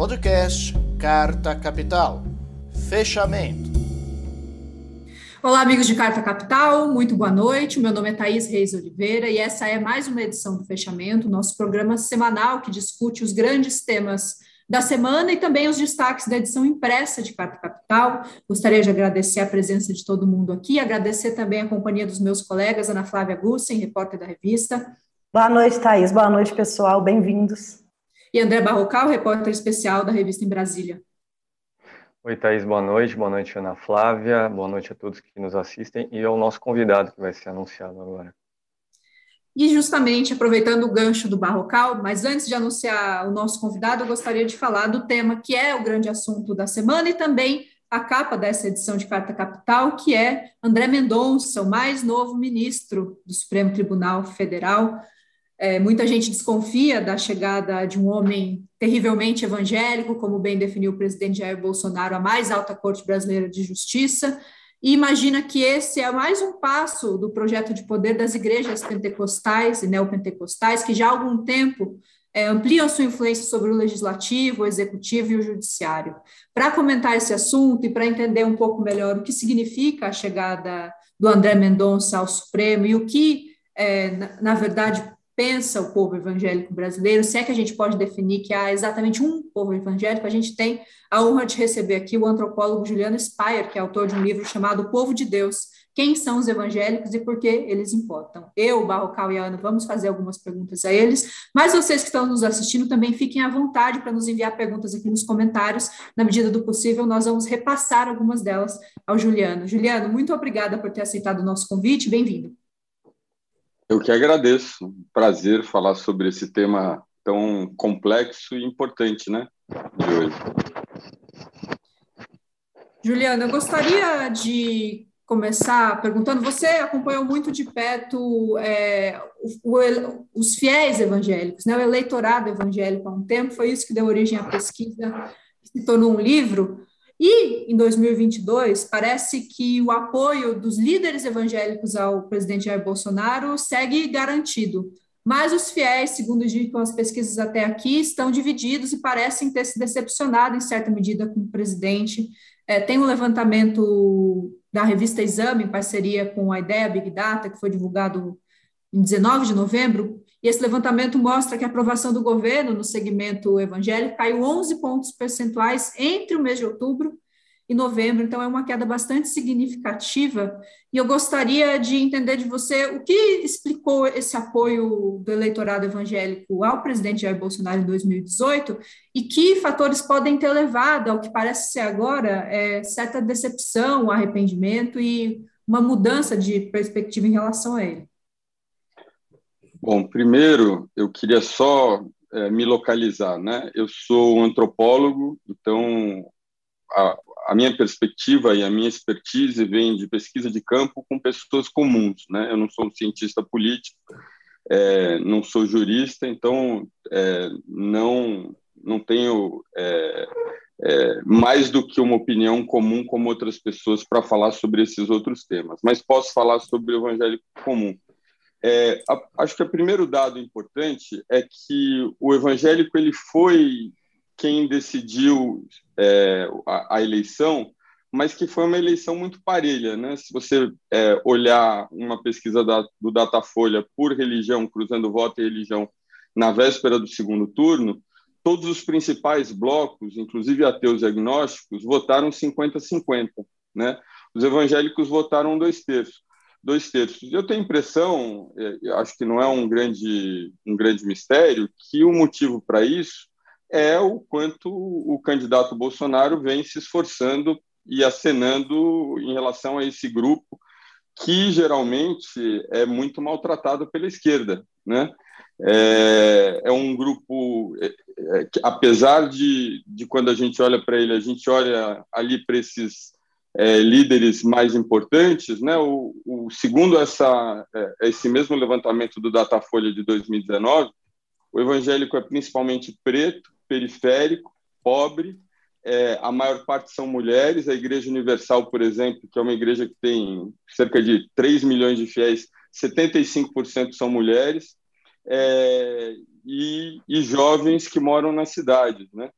Podcast Carta Capital. Fechamento. Olá, amigos de Carta Capital, muito boa noite. Meu nome é Thaís Reis Oliveira e essa é mais uma edição do Fechamento, nosso programa semanal que discute os grandes temas da semana e também os destaques da edição impressa de Carta Capital. Gostaria de agradecer a presença de todo mundo aqui, agradecer também a companhia dos meus colegas, Ana Flávia Gussen, repórter da revista. Boa noite, Thaís. Boa noite, pessoal. Bem-vindos e André Barrocal, repórter especial da revista em Brasília. Oi, Thaís, boa noite. Boa noite, Ana Flávia. Boa noite a todos que nos assistem e ao nosso convidado que vai ser anunciado agora. E justamente aproveitando o gancho do Barrocal, mas antes de anunciar o nosso convidado, eu gostaria de falar do tema que é o grande assunto da semana e também a capa dessa edição de Carta Capital, que é André Mendonça, o mais novo ministro do Supremo Tribunal Federal. É, muita gente desconfia da chegada de um homem terrivelmente evangélico, como bem definiu o presidente Jair Bolsonaro, a mais alta corte brasileira de justiça, e imagina que esse é mais um passo do projeto de poder das igrejas pentecostais e neopentecostais, que já há algum tempo é, ampliam sua influência sobre o legislativo, o executivo e o judiciário. Para comentar esse assunto e para entender um pouco melhor o que significa a chegada do André Mendonça ao Supremo e o que, é, na, na verdade, pensa o povo evangélico brasileiro, se é que a gente pode definir que há exatamente um povo evangélico, a gente tem a honra de receber aqui o antropólogo Juliano Speyer, que é autor de um livro chamado O Povo de Deus, quem são os evangélicos e por que eles importam. Eu, Barrocal e Ana vamos fazer algumas perguntas a eles, mas vocês que estão nos assistindo também fiquem à vontade para nos enviar perguntas aqui nos comentários. Na medida do possível, nós vamos repassar algumas delas ao Juliano. Juliano, muito obrigada por ter aceitado o nosso convite, bem-vindo. Eu que agradeço. Prazer falar sobre esse tema tão complexo e importante, né? De hoje. Juliana, eu gostaria de começar perguntando: você acompanhou muito de perto é, o, o, os fiéis evangélicos, né, o eleitorado evangélico há um tempo, foi isso que deu origem à pesquisa, que se tornou um livro. E, em 2022, parece que o apoio dos líderes evangélicos ao presidente Jair Bolsonaro segue garantido. Mas os fiéis, segundo indicam as pesquisas até aqui, estão divididos e parecem ter se decepcionado, em certa medida, com o presidente. É, tem um levantamento da revista Exame, em parceria com a Ideia Big Data, que foi divulgado em 19 de novembro, e esse levantamento mostra que a aprovação do governo no segmento evangélico caiu 11 pontos percentuais entre o mês de outubro e novembro, então é uma queda bastante significativa. E eu gostaria de entender de você o que explicou esse apoio do eleitorado evangélico ao presidente Jair Bolsonaro em 2018 e que fatores podem ter levado ao que parece ser agora é, certa decepção, arrependimento e uma mudança de perspectiva em relação a ele. Bom, primeiro eu queria só é, me localizar, né? Eu sou um antropólogo, então a, a, minha perspectiva e a minha expertise vem de pesquisa de campo com pessoas comuns, né? Eu não sou um cientista político, é, não sou jurista, então é, não não tenho é, mais do que uma opinião comum como outras pessoas para falar sobre esses outros temas, mas posso falar sobre o evangélico comum. É, a, acho que o primeiro dado importante é que o evangélico ele foi quem decidiu é, a, a, eleição, mas que foi uma eleição muito parelha, né? Se você é, olhar uma pesquisa da, do Datafolha por religião, cruzando voto e religião na véspera do segundo turno, todos os principais blocos, inclusive ateus e agnósticos, votaram 50-50, né? Os evangélicos votaram dois terços dois terços. Eu tenho impressão, é, acho que não é um grande, um grande mistério, que o motivo para isso é o quanto o candidato Bolsonaro vem se esforçando e acenando em relação a esse grupo que geralmente é muito maltratado pela esquerda, né? É, é um grupo é, é, que, apesar de, de quando a gente olha para ele, a gente olha ali para esses é, líderes mais importantes, né? O, o segundo essa é, esse mesmo levantamento do Datafolha de 2019, o evangélico é principalmente preto, periférico, pobre. É, a maior parte são mulheres. A Igreja Universal, por exemplo, que é uma igreja que tem cerca de 3 milhões de fiéis, 75% são mulheres. É, e, e, jovens que moram nas cidades, né?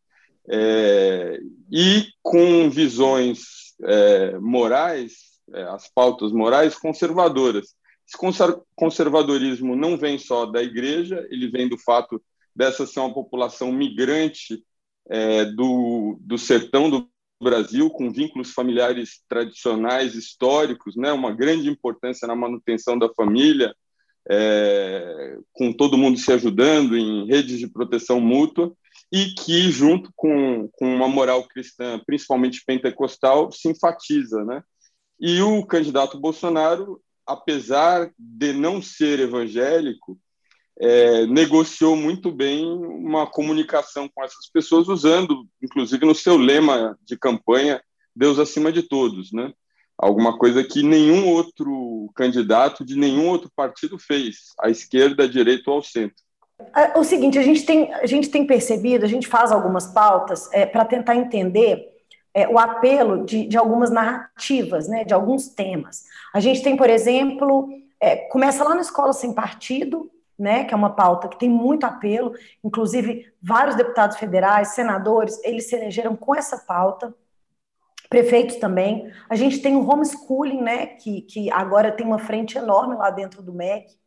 é, e com visões é, morais, é, as pautas morais conservadoras. Esse conservadorismo não vem só da igreja, ele vem do fato dessa ser uma população migrante é, do, do sertão do Brasil, com vínculos familiares tradicionais, históricos, né, uma grande importância na manutenção da família, é, com todo mundo se ajudando em redes de proteção mútua, e que, junto com, com uma moral cristã, principalmente pentecostal, se enfatiza. Né? E o candidato Bolsonaro, apesar de não ser evangélico, é, negociou muito bem uma comunicação com essas pessoas, usando, inclusive, no seu lema de campanha, Deus acima de todos, né? Alguma coisa que nenhum outro candidato de nenhum outro partido fez, à esquerda, à direita ou ao centro. É, o seguinte, a gente tem, a gente tem percebido, a gente faz algumas pautas é, para tentar entender é, o apelo de, de algumas narrativas, né, de alguns temas. A gente tem, por exemplo, é, começa lá na Escola Sem Partido, né, que é uma pauta que tem muito apelo, inclusive vários deputados federais, senadores, eles se elegeram com essa pauta, prefeitos também. A gente tem o homeschooling, né, que, que agora tem uma frente enorme lá dentro do MEC.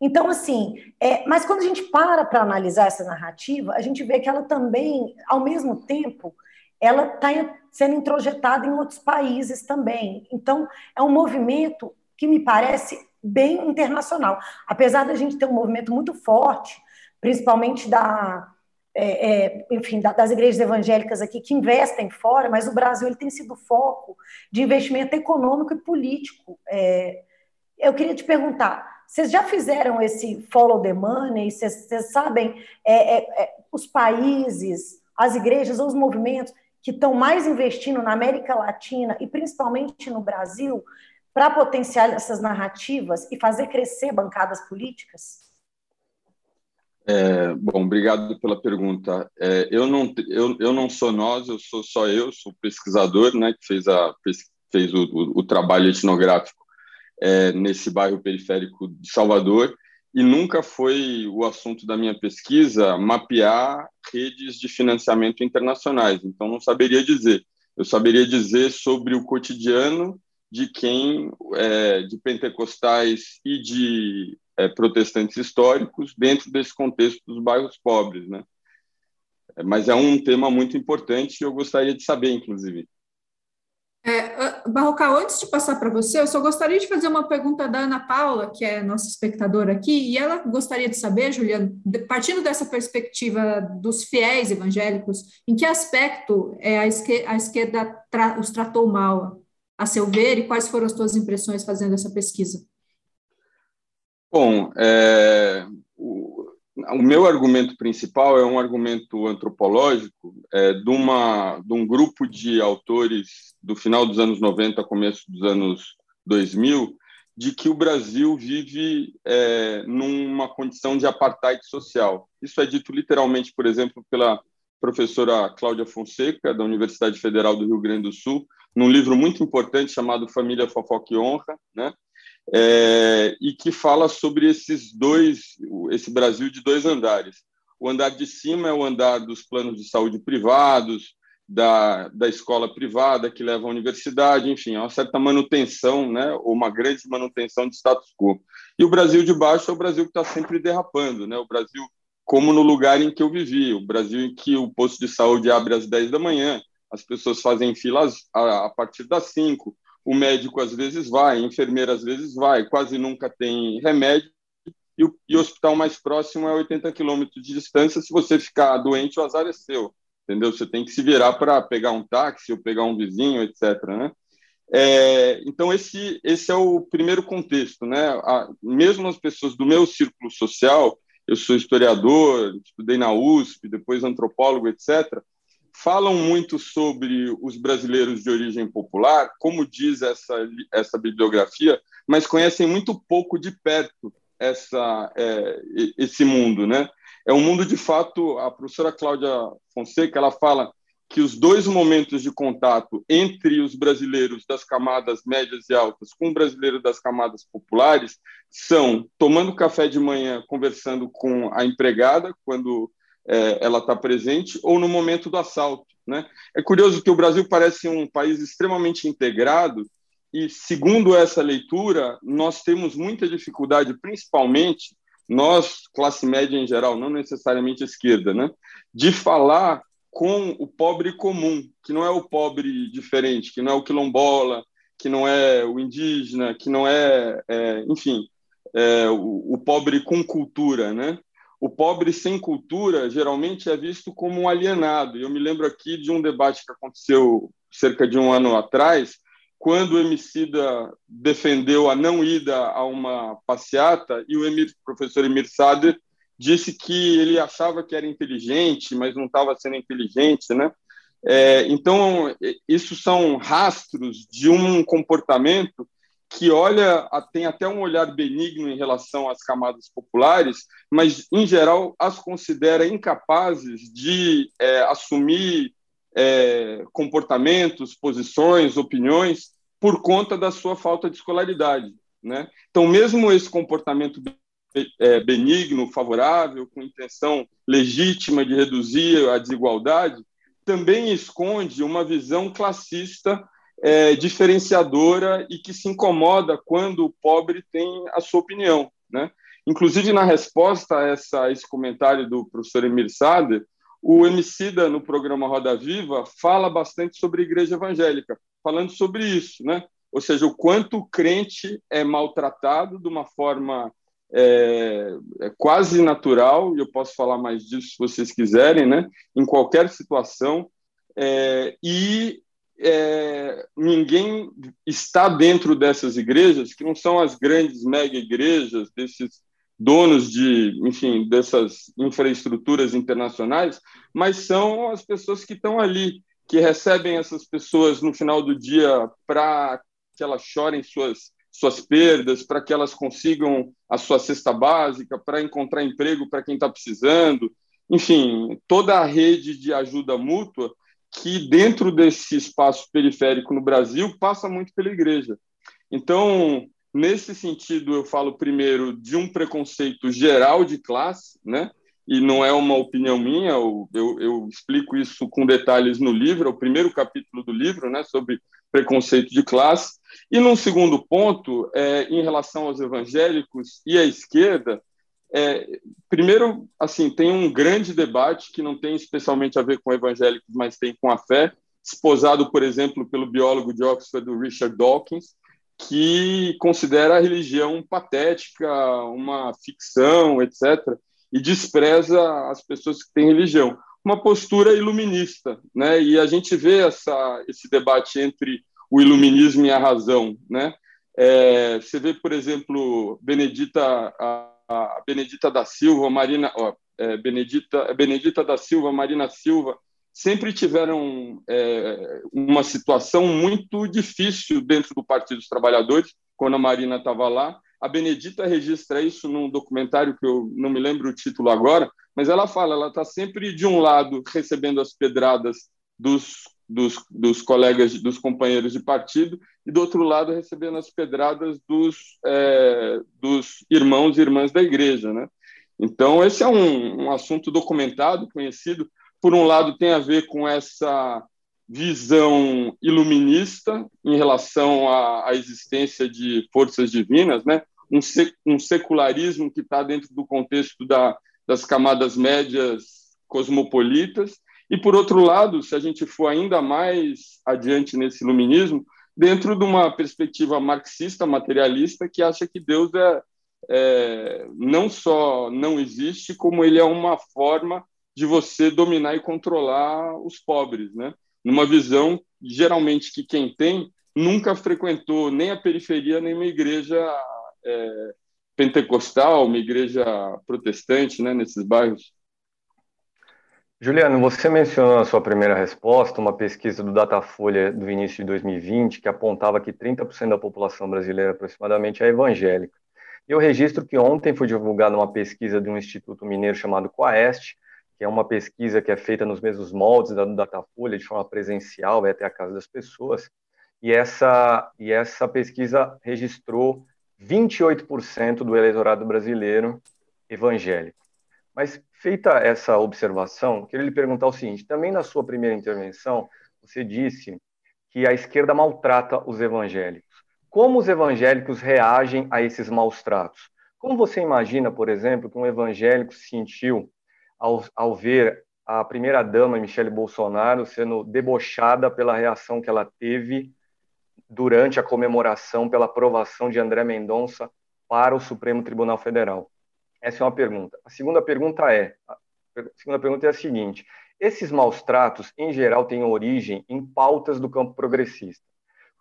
Então, assim, é, mas quando a gente para para analisar essa narrativa, a gente vê que ela também, ao mesmo tempo, ela está sendo introjetada em outros países também. Então, é um movimento que me parece bem internacional. Apesar da gente ter um movimento muito forte, principalmente da, é, é, enfim, das igrejas evangélicas aqui que investem fora, mas o Brasil ele tem sido foco de investimento econômico e político. É, eu queria te perguntar, vocês já fizeram esse follow the money? Vocês, sabem é, é, é, os países, as igrejas ou os movimentos que estão mais investindo na América Latina e principalmente no Brasil para potenciar essas narrativas e fazer crescer bancadas políticas? É, bom, obrigado pela pergunta. É, eu, não, eu, eu não sou nós, eu sou só eu, sou pesquisador, né, que fez, a, fez o, o, o trabalho etnográfico é, nesse bairro periférico de Salvador, e nunca foi o assunto da minha pesquisa mapear redes de financiamento internacionais, então não saberia dizer. Eu saberia dizer sobre o cotidiano de quem, é, de pentecostais e de é, protestantes históricos, dentro desse contexto dos bairros pobres, né? Mas é um tema muito importante e eu gostaria de saber, inclusive. Barrocal, antes de passar para você, eu só gostaria de fazer uma pergunta da Ana Paula, que é nossa espectadora aqui, e ela gostaria de saber, Juliano, partindo dessa perspectiva dos fiéis evangélicos, em que aspecto é, a, esquerda, a esquerda tra, os tratou mal, a seu ver, e quais foram as suas impressões fazendo essa pesquisa? Bom, é, o, meu argumento principal é um argumento antropológico é, de, uma, de um grupo de autores do final dos anos 90, começo dos anos 2000, de que o Brasil vive é, numa condição de apartheid social. Isso é dito literalmente, por exemplo, pela professora Cláudia Fonseca, da Universidade Federal do Rio Grande do Sul, num livro muito importante chamado Família Fofoca e Honra, né? É, e que fala sobre esses dois, esse Brasil de dois andares. O andar de cima é o andar dos planos de saúde privados, da, da escola privada que leva à universidade, enfim, é uma certa manutenção, né, ou uma grande manutenção de status quo. E o Brasil de baixo é o Brasil que está sempre derrapando, né, o Brasil como no lugar em que eu vivi, o Brasil em que o posto de saúde abre às 10 da manhã, as pessoas fazem filas a, a partir das 5, o médico às vezes vai, a enfermeira às vezes vai, quase nunca tem remédio, e o, e o hospital mais próximo é 80 quilômetros de distância. Se você ficar doente, o azar é seu, entendeu? Você tem que se virar para pegar um táxi ou pegar um vizinho, etc. Né? É, então, esse, esse é o primeiro contexto. Né? A, mesmo as pessoas do meu círculo social, eu sou historiador, estudei na USP, depois antropólogo, etc., falam muito sobre os brasileiros de origem popular, como diz essa, essa bibliografia, mas conhecem muito pouco de perto essa, é, esse mundo. Né? É um mundo, de fato, a professora Cláudia Fonseca ela fala que os dois momentos de contato entre os brasileiros das camadas médias e altas com o brasileiro das camadas populares são tomando café de manhã, conversando com a empregada, quando é, ela está presente, ou no momento do assalto. Né? É curioso que o Brasil parece um país extremamente integrado, e segundo essa leitura, nós temos muita dificuldade, principalmente nós, classe média em geral, não necessariamente esquerda, né, de falar com o pobre comum, que não é o pobre diferente, que não é o quilombola, que não é o indígena, que não é, é enfim, é, o, o, pobre com cultura, né? O pobre sem cultura geralmente é visto como um alienado. Eu me lembro aqui de um debate que aconteceu cerca de um ano atrás, quando o Emicida defendeu a não ida a uma passeata e o Emir, professor Emir Sader disse que ele achava que era inteligente, mas não estava sendo inteligente, né? É, então, isso são rastros de um comportamento que olha, tem até um olhar benigno em relação às camadas populares, mas, em geral, as considera incapazes de é, assumir é, comportamentos, posições, opiniões, por conta da sua falta de escolaridade. Né? Então, mesmo esse comportamento é, benigno, favorável, com intenção legítima de reduzir a desigualdade, também esconde uma visão classista é, diferenciadora e que se incomoda quando o pobre tem a sua opinião. Né? Inclusive, na resposta a essa, esse comentário do professor Emir Sader, o Emicida, no programa Roda Viva, fala bastante sobre a igreja evangélica, falando sobre isso, né? ou seja, o quanto o crente é maltratado de uma forma é, é quase natural, e eu posso falar mais disso se vocês quiserem, né? em qualquer situação, é, e é, ninguém está dentro dessas igrejas, que não são as grandes mega igrejas, desses donos de, enfim, dessas infraestruturas internacionais, mas são as pessoas que estão ali, que recebem essas pessoas no final do dia para que elas chorem suas suas perdas, para que elas consigam a sua cesta básica, para encontrar emprego para quem está precisando, enfim, toda a rede de ajuda mútua que dentro desse espaço periférico no Brasil passa muito pela igreja. Então, nesse sentido, eu falo primeiro de um preconceito geral de classe, né? E não é uma opinião minha, eu, eu, explico isso com detalhes no livro, é o primeiro capítulo do livro, né, sobre preconceito de classe. E num segundo ponto, é, em relação aos evangélicos e à esquerda, é, primeiro, assim, tem um grande debate que não tem especialmente a ver com evangélicos, mas tem com a fé, esposado, por exemplo, pelo biólogo de Oxford, Richard Dawkins, que considera a religião patética, uma ficção, etc., e despreza as pessoas que têm religião. Uma postura iluminista, né? E a gente vê essa, esse debate entre o iluminismo e a razão, né? É, você vê, por exemplo, Benedita, a, Benedita da Silva, Marina, ó, é, Benedita, é Benedita da Silva, Marina Silva, sempre tiveram é, uma situação muito difícil dentro do Partido dos Trabalhadores, quando a Marina estava lá. A Benedita registra isso num documentário que eu não me lembro o título agora, mas ela fala, ela está sempre de um lado recebendo as pedradas dos dos, dos colegas, dos companheiros de partido, e do outro lado recebendo as pedradas dos, é, dos irmãos e irmãs da igreja. Né? Então, esse é um, um assunto documentado, conhecido. Por um lado, tem a ver com essa visão iluminista em relação à, à existência de forças divinas, né? um, sec, um secularismo que está dentro do contexto da, das camadas médias cosmopolitas, e, por outro lado, se a gente for ainda mais adiante nesse iluminismo, dentro de uma perspectiva marxista, materialista, que acha que Deus é, é, não só não existe, como ele é uma forma de você dominar e controlar os pobres, né? Numa visão, geralmente, que quem tem nunca frequentou nem a periferia, nem uma igreja é, pentecostal, uma igreja protestante, né, nesses bairros. Juliano, você mencionou na sua primeira resposta uma pesquisa do Datafolha do início de 2020 que apontava que 30% da população brasileira aproximadamente é evangélica. Eu registro que ontem foi divulgada uma pesquisa de um instituto mineiro chamado Quaest, que é uma pesquisa que é feita nos mesmos moldes da do Datafolha, de forma presencial, vai até a casa das pessoas, e essa, e essa pesquisa registrou 28% do eleitorado brasileiro evangélico. Mas feita essa observação, queria lhe perguntar o seguinte: também na sua primeira intervenção, você disse que a esquerda maltrata os evangélicos. Como os evangélicos reagem a esses maus tratos? Como você imagina, por exemplo, que um evangélico se sentiu ao, ao ver a primeira-dama, Michele Bolsonaro, sendo debochada pela reação que ela teve durante a comemoração pela aprovação de André Mendonça para o Supremo Tribunal Federal? Essa é uma pergunta. A segunda pergunta é, a segunda pergunta é a seguinte: esses maus tratos, em geral, têm origem em pautas do campo progressista.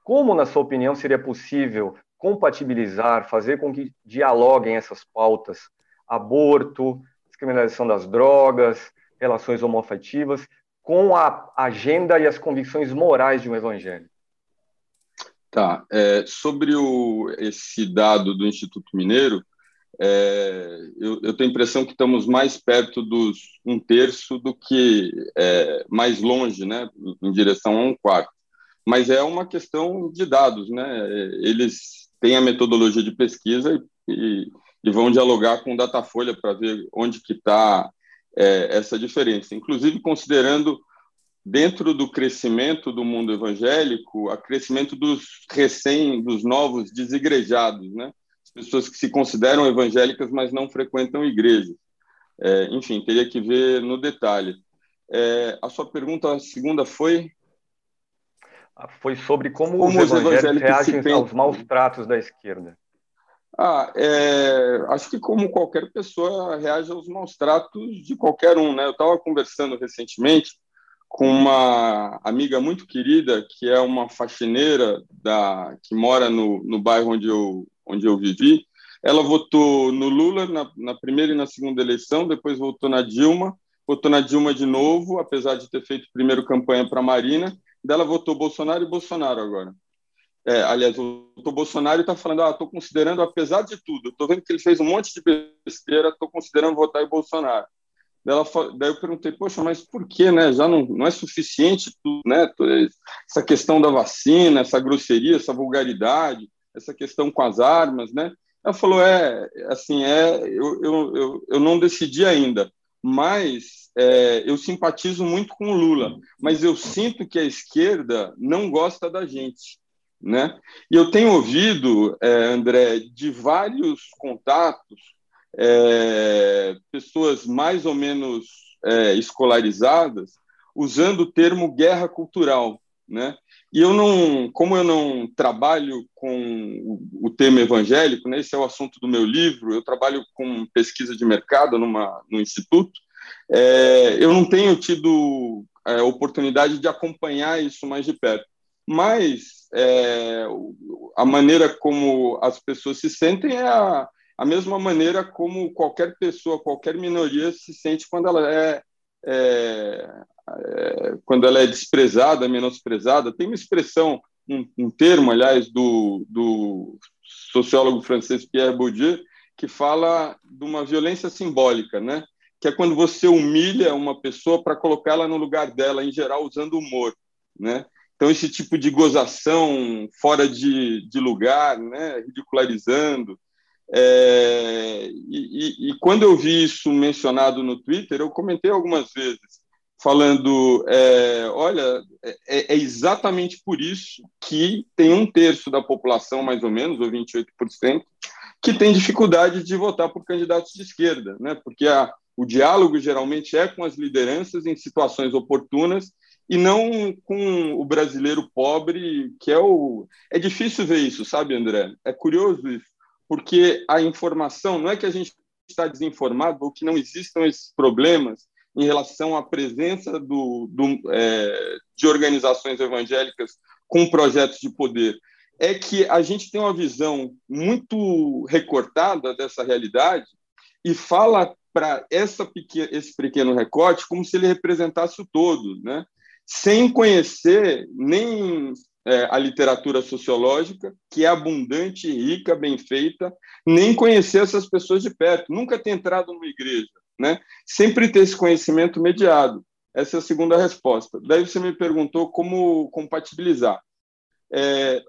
Como, na sua opinião, seria possível compatibilizar, fazer com que dialoguem essas pautas, aborto, descriminalização das drogas, relações homoafetivas, com a agenda e as convicções morais de um evangelho. Tá. É, sobre o, esse dado do Instituto Mineiro, é, eu, eu, tenho a impressão que estamos mais perto dos um terço do que é, mais longe, né, em direção a um quarto. Mas é uma questão de dados, né? Eles têm a metodologia de pesquisa e, e, e vão dialogar com o Datafolha para ver onde que está é, essa diferença. Inclusive considerando dentro do crescimento do mundo evangélico, o crescimento dos recém, dos novos desigrejados, né? As pessoas que se consideram evangélicas, mas não frequentam igrejas. É, enfim, teria que ver no detalhe. É, a sua pergunta, a segunda foi? Ah, foi sobre como, como os evangélicos, evangélicos reagem aos maus tratos da esquerda. Ah, é, acho que como qualquer pessoa reage aos maus tratos de qualquer um, né? Eu estava conversando recentemente com uma amiga muito querida que é uma faxineira da que mora no, no bairro onde eu onde eu vivi. Ela votou no Lula na, na primeira e na segunda eleição, depois votou na Dilma, votou na Dilma de novo, apesar de ter feito primeiro campanha para Marina. Dela votou Bolsonaro e Bolsonaro agora. É, aliás, o, Bolsonaro está falando, ah, estou considerando, apesar de tudo, estou vendo que ele fez um monte de besteira, estou considerando votar em Bolsonaro. Ela, daí eu perguntei, poxa, mas por que, né? Já não, não é suficiente tudo, né? Essa questão da vacina, essa grosseria, essa vulgaridade, essa questão com as armas, né? Ela falou, é, assim, é, eu, eu, eu, eu não decidi ainda, mas é, eu simpatizo muito com o Lula, mas eu sinto que a esquerda não gosta da gente, né? E eu tenho ouvido, é, André, de vários contatos é, pessoas mais ou menos é, escolarizadas usando o termo guerra cultural, né? E eu não, como eu não trabalho com o tema evangélico, né, esse é o assunto do meu livro, eu trabalho com pesquisa de mercado numa, no instituto, é, eu não tenho tido é, oportunidade de acompanhar isso mais de perto. Mas é, a maneira como as pessoas se sentem é a, a mesma maneira como qualquer pessoa, qualquer minoria se sente quando ela é, é, é quando ela é desprezada, menosprezada. Tem uma expressão, um, um termo, aliás, do, do sociólogo francês Pierre Bourdieu, que fala de uma violência simbólica, né? que é quando você humilha uma pessoa para colocá-la no lugar dela, em geral usando humor, né? Então esse tipo de gozação fora de, de lugar, né, ridicularizando, é, e, e, quando eu vi isso mencionado no Twitter, eu comentei algumas vezes, falando: é, olha, é, é, exatamente por isso que tem um terço da população, mais ou menos, ou 28%, que tem dificuldade de votar por candidatos de esquerda, né? porque a, o diálogo geralmente é com as lideranças em situações oportunas e não com o brasileiro pobre, que é o. É difícil ver isso, sabe, André? É curioso isso porque a informação não é que a gente está desinformado ou que não existam esses problemas em relação à presença do, do, é, de organizações evangélicas com projetos de poder. É que a gente tem uma visão muito recortada dessa realidade e fala para esse pequeno recorte como se ele representasse o todo, né? sem conhecer nem é, a literatura sociológica, que é abundante, rica, bem feita, nem conhecer essas pessoas de perto, nunca ter entrado numa igreja, né? sempre ter esse conhecimento mediado. Essa é a segunda resposta. Daí você me perguntou como compatibilizar. É,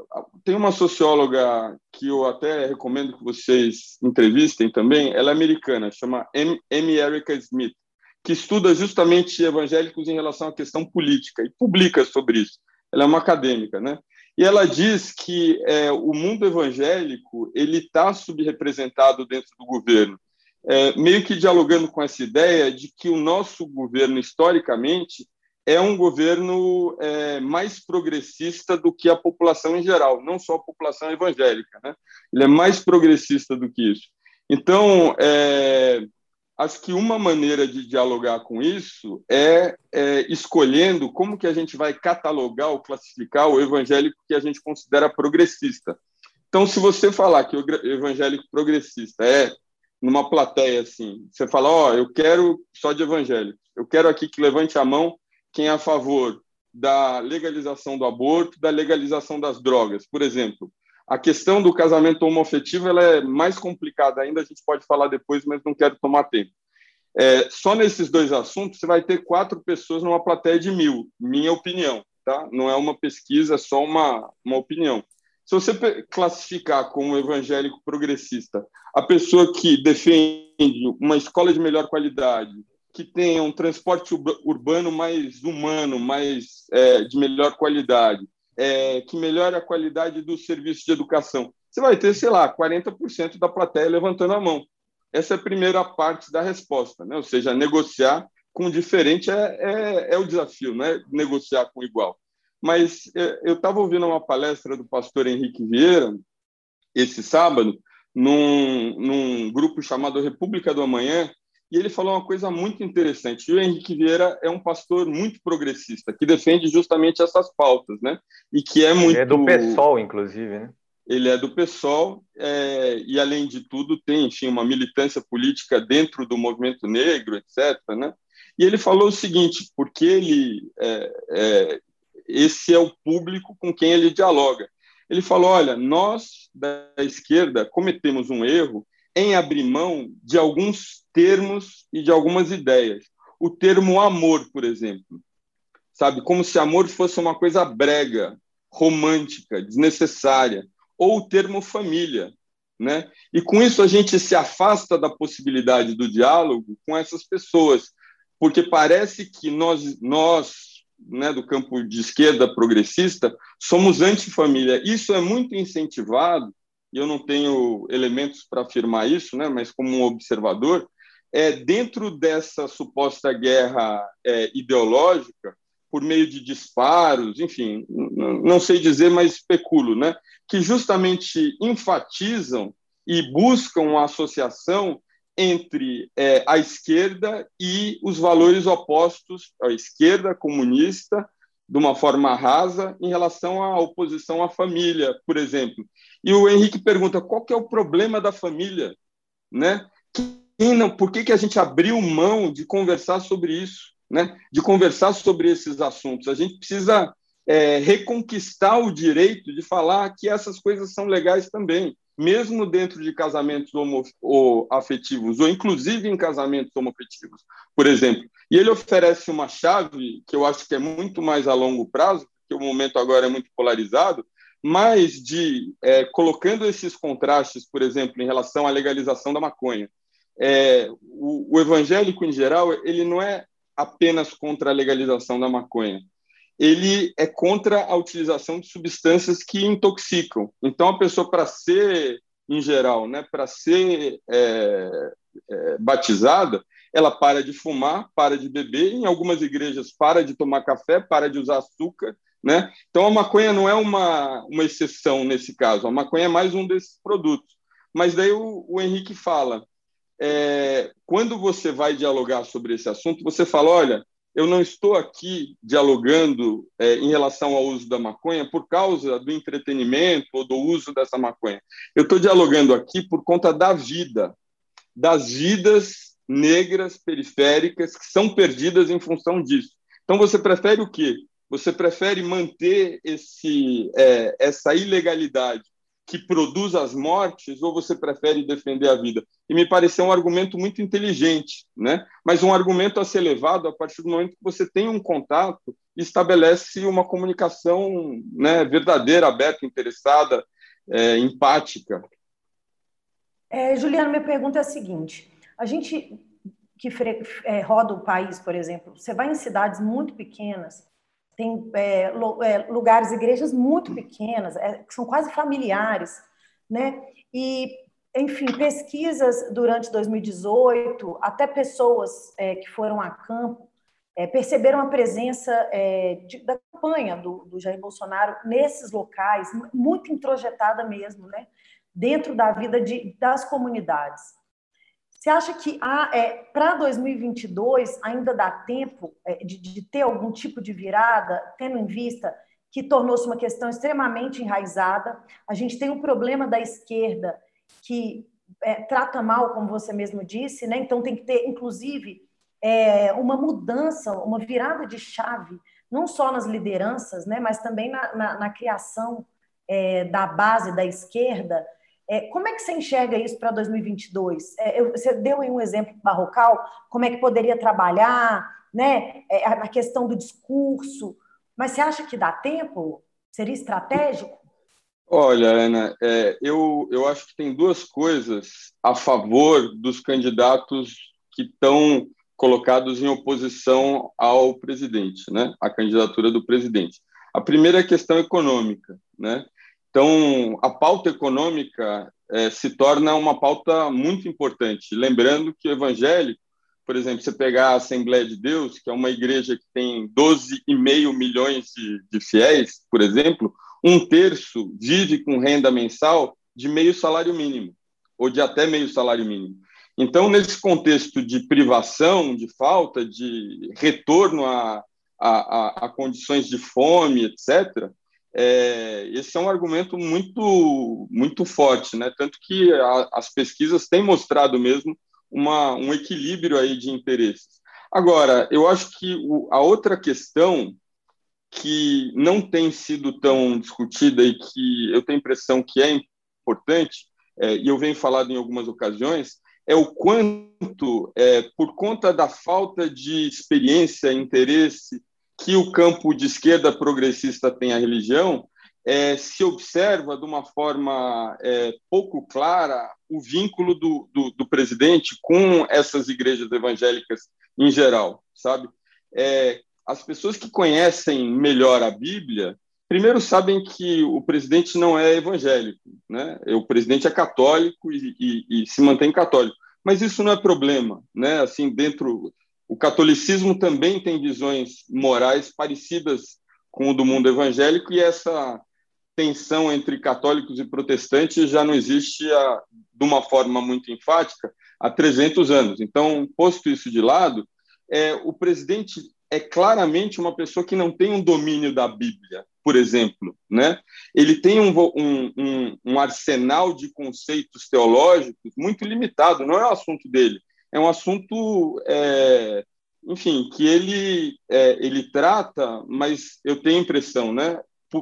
tem uma socióloga que eu até recomendo que vocês entrevistem também, ela é americana, chama M. M. Erica Smith, que estuda justamente evangélicos em relação à questão política e publica sobre isso. Ela é uma acadêmica, né? E ela diz que é, o mundo evangélico ele está subrepresentado dentro do governo, é, meio que dialogando com essa ideia de que o nosso governo historicamente é um governo é, mais progressista do que a população em geral, não só a população evangélica. Né? Ele é mais progressista do que isso. Então, é, acho que uma maneira de dialogar com isso é, é, escolhendo como que a gente vai catalogar ou classificar o evangélico que a gente considera progressista. Então, se você falar que o evangélico progressista é numa plateia assim, você fala, ó, oh, eu quero só de evangélico, eu quero aqui que levante a mão quem é a favor da legalização do aborto, da legalização das drogas. Por exemplo, a questão do casamento homoafetivo ela é mais complicada ainda, a gente pode falar depois, mas não quero tomar tempo. É, só nesses dois assuntos, você vai ter quatro pessoas numa plateia de mil, minha opinião, tá? Não é uma pesquisa, é só uma, uma opinião. Se você classificar como evangélico progressista a pessoa que defende uma escola de melhor qualidade, que tenha um transporte urbano mais humano, mais é, de melhor qualidade, é, que melhore a qualidade do serviço de educação. Você vai ter, sei lá, 40% da plateia levantando a mão. Essa é a primeira parte da resposta, né? ou seja, negociar com diferente é, é, é o desafio, não é negociar com igual. Mas é, eu estava ouvindo uma palestra do pastor Henrique Vieira esse sábado, num, num grupo chamado República do Amanhã, e ele falou uma coisa muito interessante. E o Henrique Vieira é um pastor muito progressista, que defende justamente essas pautas, né? E que é muito. Ele é do PSOL, inclusive, né? Ele é do PSOL é, e, além de tudo, tem enfim, uma militância política dentro do movimento negro, etc. Né? E ele falou o seguinte: porque ele, é, é, esse é o público com quem ele dialoga. Ele falou: olha, nós da esquerda cometemos um erro em abrir mão de alguns termos e de algumas ideias. O termo amor, por exemplo, sabe, como se amor fosse uma coisa brega, romântica, desnecessária, ou o termo família, né? E com isso a gente se afasta da possibilidade do diálogo com essas pessoas, porque parece que nós nós né, do campo de esquerda progressista somos antifamília. Isso é muito incentivado e eu não tenho elementos para afirmar isso, né, mas como um observador, é, dentro dessa suposta guerra é, ideológica, por meio de disparos, enfim, não sei dizer, mas especulo, né, que justamente enfatizam e buscam a associação entre é, a esquerda e os valores opostos, a esquerda comunista, de uma forma rasa, em relação à oposição à família, por exemplo. E o Henrique pergunta qual que é o problema da família, né? não, por que, que a gente abriu mão de conversar sobre isso, né? De conversar sobre esses assuntos? A gente precisa é, reconquistar o direito de falar que essas coisas são legais também, mesmo dentro de casamentos afetivos, ou inclusive em casamentos homoafetivos, por exemplo. E ele oferece uma chave que eu acho que é muito mais a longo prazo, porque o momento agora é muito polarizado, mas de é, colocando esses contrastes, por exemplo, em relação à legalização da maconha. É, o, o, evangélico em geral ele não é apenas contra a legalização da maconha, ele é contra a utilização de substâncias que intoxicam. Então a pessoa para ser em geral, né, para ser é, é, batizada, ela para de fumar, para de beber, em algumas igrejas para de tomar café, para de usar açúcar, né? Então, a maconha não é uma, uma exceção nesse caso, a maconha é mais um desses produtos. Mas daí o, o Henrique fala, é, quando você vai dialogar sobre esse assunto, você fala, olha, eu não estou aqui dialogando é, em relação ao uso da maconha por causa do entretenimento ou do uso dessa maconha. Eu estou dialogando aqui por conta da vida, das vidas negras periféricas que são perdidas em função disso. Então, você prefere o quê? Você prefere manter esse, é, essa ilegalidade que produz as mortes ou você prefere defender a vida? E me pareceu um argumento muito inteligente, né? mas um argumento a ser levado a partir do momento que você tem um contato estabelece uma comunicação né, verdadeira, aberta, interessada, é, empática. É, Juliana, minha pergunta é a seguinte: a gente que é, roda o país, por exemplo, você vai em cidades muito pequenas, tem é, é lugares, igrejas muito pequenas, é, que são quase familiares, né? E, enfim, pesquisas durante 2018, até pessoas é, que foram a campo perceberam a presença de, da campanha do, do Jair Bolsonaro nesses locais, muito introjetada mesmo, né? Dentro da vida de, das comunidades. Você acha que é, para 2022 ainda dá tempo é, de, de, ter algum tipo de virada, tendo em vista que tornou-se uma questão extremamente enraizada? A gente tem um problema da esquerda que é, trata mal, como você mesmo disse, né? então tem que ter, inclusive, é, uma mudança, uma virada de chave, não só nas lideranças, né? mas também na, na, na criação é, da base da esquerda como é que você enxerga isso para 2022? É, você deu aí um exemplo barrocal, como é que poderia trabalhar, né? É, a questão do discurso. Mas você acha que dá tempo? Seria estratégico? Olha, Ana, é, eu, eu acho que tem duas coisas a favor dos candidatos que estão colocados em oposição ao presidente, né? A candidatura do presidente. A primeira é a questão econômica, né? Então, a pauta econômica é, se torna uma pauta muito importante. Lembrando que o evangélico, por exemplo, você pegar a Assembleia de Deus, que é uma igreja que tem 12,5 milhões de, de fiéis, por exemplo, um terço vive com renda mensal de meio salário mínimo, ou de até meio salário mínimo. Então, nesse contexto de privação, de falta, de retorno a, a, a, a condições de fome, etc., é, esse é um argumento muito, muito forte, né? Tanto que a, as pesquisas têm mostrado mesmo uma, um equilíbrio aí de interesses. Agora, eu acho que o, a outra questão que não tem sido tão discutida e que eu tenho a impressão que é importante, é, e eu venho falado em algumas ocasiões, é o quanto, é, por conta da falta de experiência, interesse que o campo de esquerda progressista tem a religião, é, se observa de uma forma é, pouco clara o vínculo do, do, do, presidente com essas igrejas evangélicas em geral, sabe? É, as pessoas que conhecem melhor a Bíblia, primeiro sabem que o presidente não é evangélico, né? O presidente é católico e, e, e se mantém católico, mas isso não é problema, né? Assim, dentro o catolicismo também tem visões morais parecidas com o do mundo evangélico e essa tensão entre católicos e protestantes já não existe a, de uma forma muito enfática há 300 anos. Então, posto isso de lado, é, o presidente é claramente uma pessoa que não tem um domínio da Bíblia, por exemplo. Né? Ele tem um, um, um, um arsenal de conceitos teológicos muito limitado, não é o assunto dele é um assunto, é, enfim, que ele, é, ele trata, mas eu tenho a impressão, né,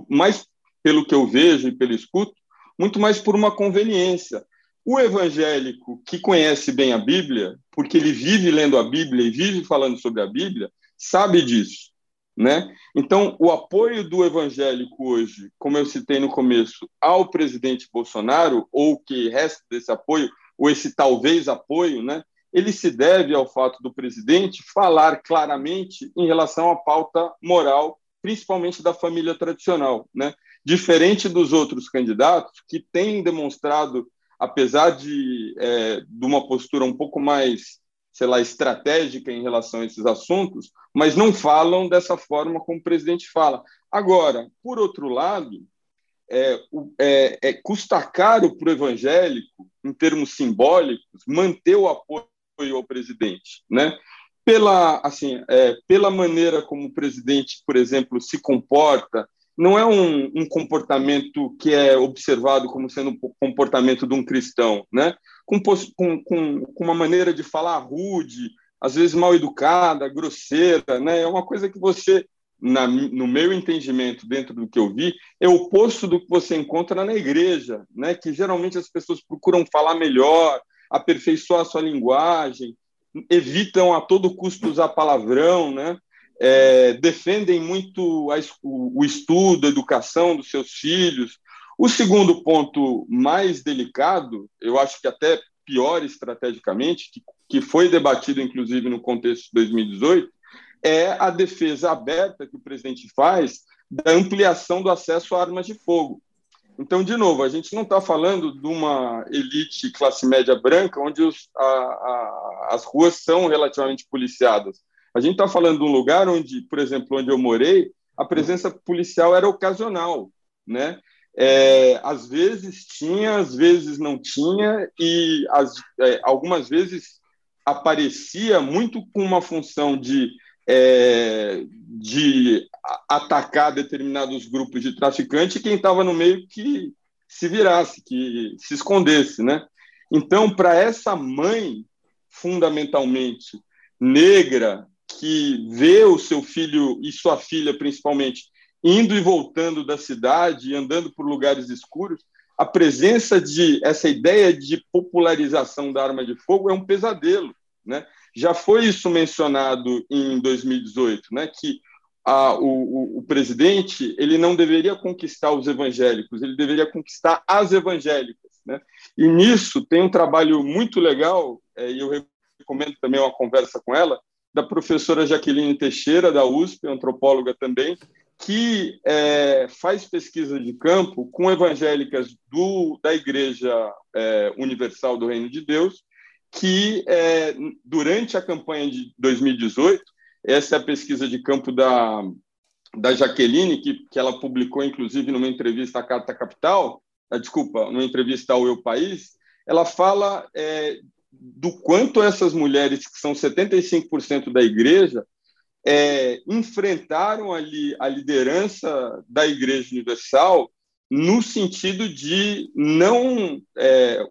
mais pelo que eu vejo e pelo escuto, muito mais por uma conveniência. O evangélico que conhece bem a Bíblia, porque ele vive lendo a Bíblia e vive falando sobre a Bíblia, sabe disso. Né? Então, o apoio do evangélico hoje, como eu citei no começo, ao presidente Bolsonaro, ou que resta desse apoio, ou esse talvez apoio, né, ele se deve ao fato do presidente falar claramente em relação à pauta moral, principalmente da família tradicional, né? Diferente dos outros candidatos que têm demonstrado, apesar de, é, de uma postura um pouco mais, sei lá, estratégica em relação a esses assuntos, mas não falam dessa forma como o presidente fala. Agora, por outro lado, é, é, é, custa caro para o evangélico, em termos simbólicos, manter o apoio apoio ao presidente, né? Pela, assim, é, pela maneira como o presidente, por exemplo, se comporta, não é um, um, comportamento que é observado como sendo um comportamento de um cristão, né? Com, com, com uma maneira de falar rude, às vezes mal educada, grosseira, né? É uma coisa que você, na, no meu entendimento, dentro do que eu vi, é o oposto do que você encontra na igreja, né? Que geralmente as pessoas procuram falar melhor, aperfeiçoar a sua linguagem, evitam a todo custo usar palavrão, né? é, defendem muito a, o, estudo, a educação dos seus filhos. O segundo ponto mais delicado, eu acho que até pior estrategicamente, que, que foi debatido inclusive no contexto de 2018, é a defesa aberta que o presidente faz da ampliação do acesso a armas de fogo. Então, de novo, a gente não está falando de uma elite classe média branca, onde os, a, a, as ruas são relativamente policiadas. A gente está falando de um lugar onde, por exemplo, onde eu morei, a presença policial era ocasional, né? É, às vezes tinha, às vezes não tinha, e as, é, algumas vezes aparecia muito com uma função de, é, de atacar determinados grupos de traficantes e quem estava no meio que se virasse, que se escondesse, né? Então, para essa mãe, fundamentalmente negra, que vê o seu filho e sua filha, principalmente, indo e voltando da cidade, andando por lugares escuros, a presença de essa ideia de popularização da arma de fogo é um pesadelo, né? Já foi isso mencionado em 2018, né? Que a, o, o, presidente ele não deveria conquistar os evangélicos, ele deveria conquistar as evangélicas, né? E nisso tem um trabalho muito legal é, e eu recomendo também uma conversa com ela da professora Jaqueline Teixeira da USP, antropóloga também, que é, faz pesquisa de campo com evangélicas do, da Igreja é, Universal do Reino de Deus, que é, durante a campanha de 2018, essa é a pesquisa de campo da, da Jaqueline, que, que ela publicou, inclusive, numa entrevista à Carta Capital, ah, desculpa, numa entrevista ao Eu País, ela fala é, do quanto essas mulheres, que são 75% da igreja, é, enfrentaram ali a liderança da Igreja Universal no sentido de não é,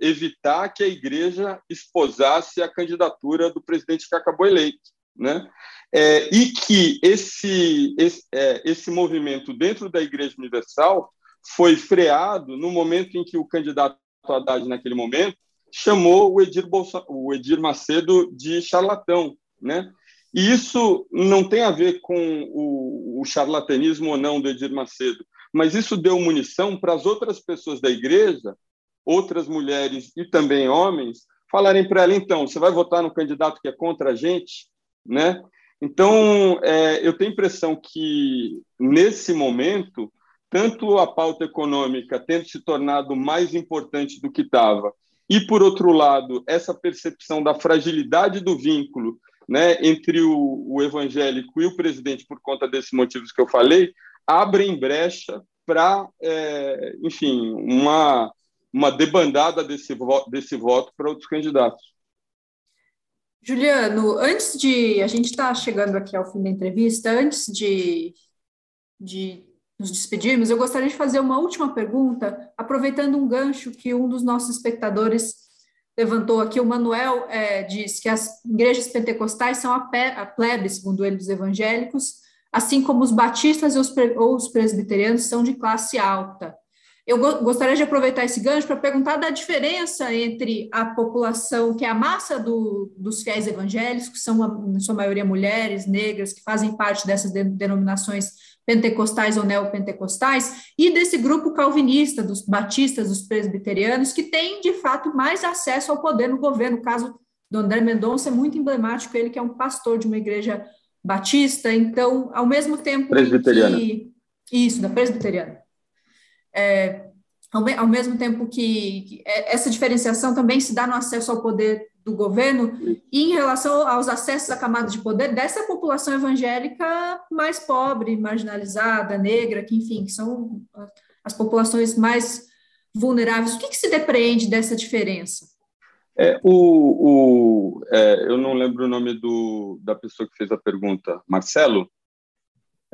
evitar que a igreja esposasse a candidatura do presidente que acabou eleito. Né? É, e que esse, esse, é, esse movimento dentro da Igreja Universal foi freado no momento em que o candidato Haddad, naquele momento, chamou o Edir, Bolsa, o Edir Macedo de charlatão, né? E isso não tem a ver com o, o charlatanismo ou não do Edir Macedo, mas isso deu munição para as outras pessoas da igreja, outras mulheres e também homens, falarem para ela: então, você vai votar no candidato que é contra a gente, né? Então, é, eu tenho a impressão que nesse momento, tanto a pauta econômica tendo se tornado mais importante do que estava, e, por outro lado, essa percepção da fragilidade do vínculo né, entre o, o evangélico e o presidente, por conta desses motivos que eu falei, abrem brecha para, é, enfim, uma, uma debandada desse, vo desse voto para outros candidatos. Juliano, antes de. A gente está chegando aqui ao fim da entrevista, antes de, de nos despedirmos, eu gostaria de fazer uma última pergunta, aproveitando um gancho que um dos nossos espectadores levantou aqui. O Manuel é, diz que as igrejas pentecostais são a, a plebe, segundo ele, dos evangélicos, assim como os batistas ou os presbiterianos são de classe alta. Eu gostaria de aproveitar esse gancho para perguntar da diferença entre a população, que é a massa do, dos fiéis evangélicos, que são, na sua maioria, mulheres, negras, que fazem parte dessas denominações pentecostais ou neopentecostais, e desse grupo calvinista, dos batistas, dos presbiterianos, que tem, de fato, mais acesso ao poder no governo. O caso do André Mendonça é muito emblemático, ele que é um pastor de uma igreja batista, então, ao mesmo tempo presbiteriana. que... Isso, da presbiteriana. É, ao, ao, mesmo tempo que, que é, essa diferenciação também se dá no acesso ao poder do governo e em relação aos acessos à camada de poder dessa população evangélica mais pobre, marginalizada, negra, que enfim, que são as populações mais vulneráveis. O que, que se depreende dessa diferença? É, o, o é, eu não lembro o nome do, da pessoa que fez a pergunta, Marcelo?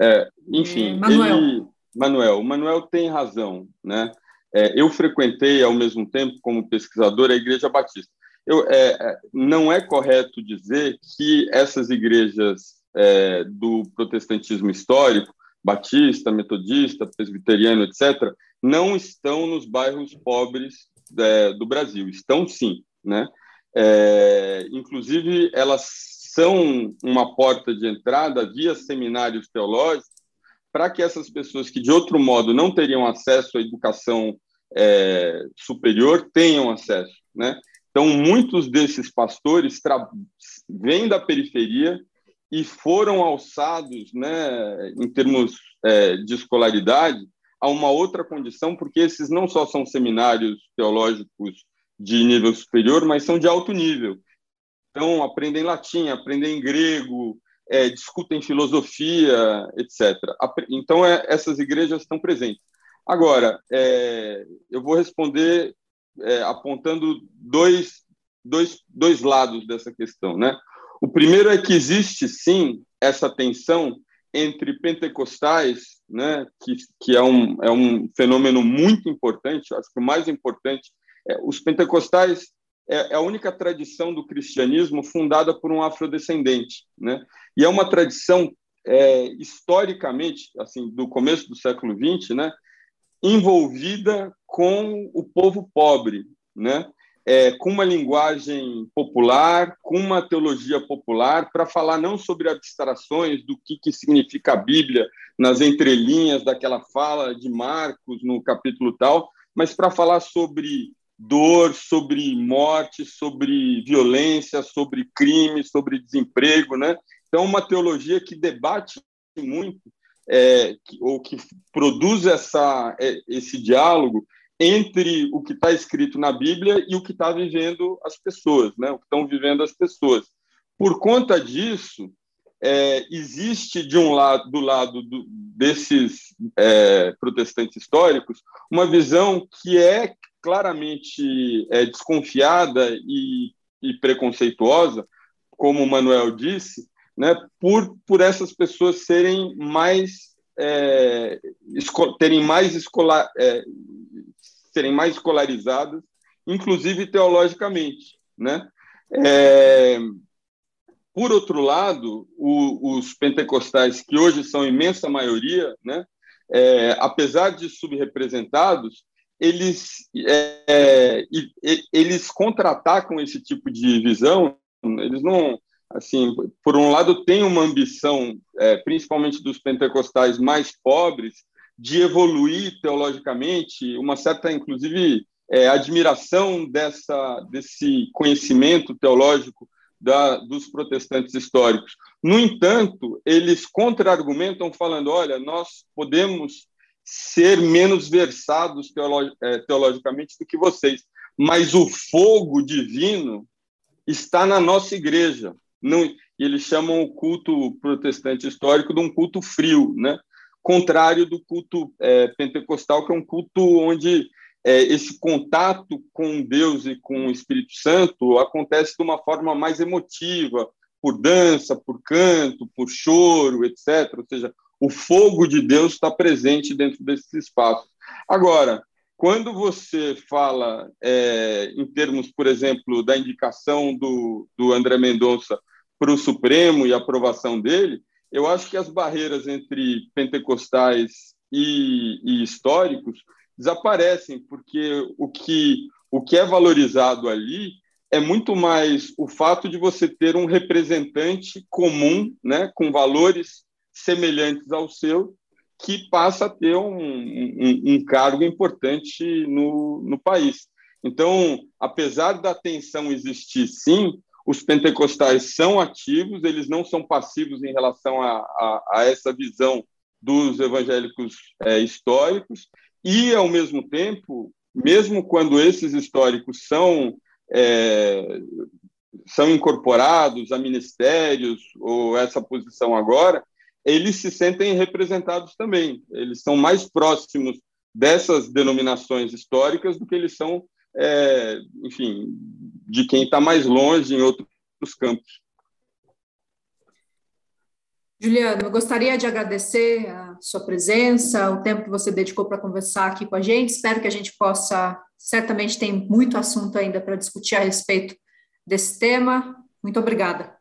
É, enfim, Manuel. Ele, Manuel. O Manuel tem razão, né? É, eu frequentei ao mesmo tempo como pesquisador a Igreja Batista. Eu, é, é, não é correto dizer que essas igrejas é, do protestantismo histórico, batista, metodista, presbiteriano, etc., não estão nos bairros pobres é, do Brasil. Estão sim, né? É, inclusive, elas são uma porta de entrada via seminários teológicos para que essas pessoas que de outro modo não teriam acesso à educação é, superior tenham acesso, né? Então muitos desses pastores vêm da periferia e foram alçados, né, em termos é, de escolaridade, a uma outra condição, porque esses não só são seminários teológicos de nível superior, mas são de alto nível. Então, aprendem latim, aprendem grego, é, discutem filosofia, etc. Então, é, essas igrejas estão presentes. Agora, é, eu vou responder é, apontando dois, dois, dois lados dessa questão. Né? O primeiro é que existe, sim, essa tensão entre pentecostais, né, que, que é, um, é um fenômeno muito importante, acho que o mais importante, os pentecostais é, é, a única tradição do cristianismo fundada por um afrodescendente, né, e é uma tradição é, historicamente, assim, do começo do século XX, né, envolvida com o povo pobre, né, é, com uma linguagem popular, com uma teologia popular, para falar não sobre abstrações do que, que significa a Bíblia nas entrelinhas daquela fala de Marcos no capítulo tal, mas para falar sobre dor, sobre morte, sobre violência, sobre crime, sobre desemprego, né? Então, uma teologia que debate muito, é, que, ou que produz essa, é, esse diálogo entre o que está escrito na Bíblia e o que está vivendo as pessoas, né? o que estão vivendo as pessoas. Por conta disso, é, existe de um lado, do lado do, desses é, protestantes históricos, uma visão que é claramente é, desconfiada e, e, preconceituosa, como o Manuel disse, né, por, por essas pessoas serem mais é, terem mais escolar, é, serem mais escolarizadas, inclusive teologicamente, né? É, por outro lado, o, os pentecostais, que hoje são imensa maioria, né? É, apesar de subrepresentados, eles, é, é eles contra-atacam esse tipo de visão, eles não, assim, por um lado tem uma ambição, é, principalmente dos pentecostais mais pobres, de evoluir teologicamente, uma certa, inclusive, é, admiração dessa, desse conhecimento teológico da, dos protestantes históricos. No entanto, eles contra-argumentam falando: olha, nós podemos ser menos versados é, teologicamente do que vocês, mas o fogo divino está na nossa igreja. Não, eles chamam o culto protestante histórico de um culto frio, né? contrário do culto é, pentecostal, que é um culto onde é, esse contato com Deus e com o Espírito Santo acontece de uma forma mais emotiva, por dança, por canto, por choro, etc. Ou seja, o fogo de Deus está presente dentro desses espaços. Agora, quando você fala é, em termos, por exemplo, da indicação do, do André Mendonça para o Supremo e aprovação dele, eu acho que as barreiras entre pentecostais e, e históricos desaparecem, porque o que, o que é valorizado ali é muito mais o fato de você ter um representante comum, né, com valores semelhantes ao seu, que passa a ter um, um, um cargo importante no, no país. Então, apesar da tensão existir, sim, os pentecostais são ativos, eles não são passivos em relação a, a, a essa visão dos evangélicos é, históricos, e, ao mesmo tempo, mesmo quando esses históricos são, é, são incorporados a ministérios ou essa posição agora, eles se sentem representados também. Eles são mais próximos dessas denominações históricas do que eles são é, enfim, de quem está mais longe em outros campos. Juliano, eu gostaria de agradecer a sua presença, o tempo que você dedicou para conversar aqui com a gente. Espero que a gente possa, certamente tem muito assunto ainda para discutir a respeito desse tema. Muito obrigada.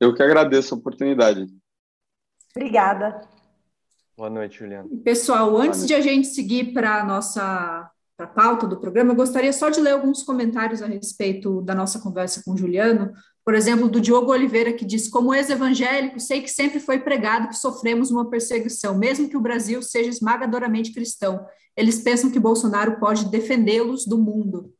Eu que agradeço a oportunidade. Obrigada. Boa noite, Juliano. Pessoal, antes de a gente seguir para a nossa para a pauta do programa, eu gostaria só de ler alguns comentários a respeito da nossa conversa com o Juliano. Por exemplo, do Diogo Oliveira, que diz: Como ex-evangélico, sei que sempre foi pregado que sofremos uma perseguição, mesmo que o Brasil seja esmagadoramente cristão. Eles pensam que Bolsonaro pode defendê-los do mundo.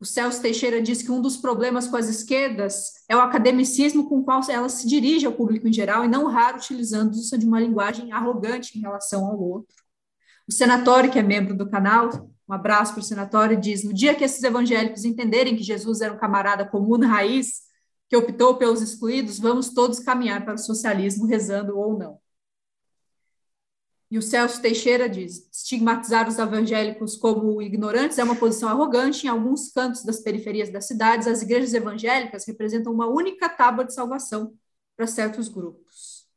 O Celso Teixeira diz que um dos problemas com as esquerdas é o academicismo com o qual elas se dirigem ao público em geral, e não raro utilizando-se de uma linguagem arrogante em relação ao outro. O Senatório, que é membro do canal, um abraço para o senatório, diz: no dia que esses evangélicos entenderem que Jesus era um camarada comum raiz, que optou pelos excluídos, vamos todos caminhar para o socialismo, rezando ou não. E o Celso Teixeira diz: estigmatizar os evangélicos como ignorantes é uma posição arrogante. Em alguns cantos das periferias das cidades, as igrejas evangélicas representam uma única tábua de salvação para certos grupos.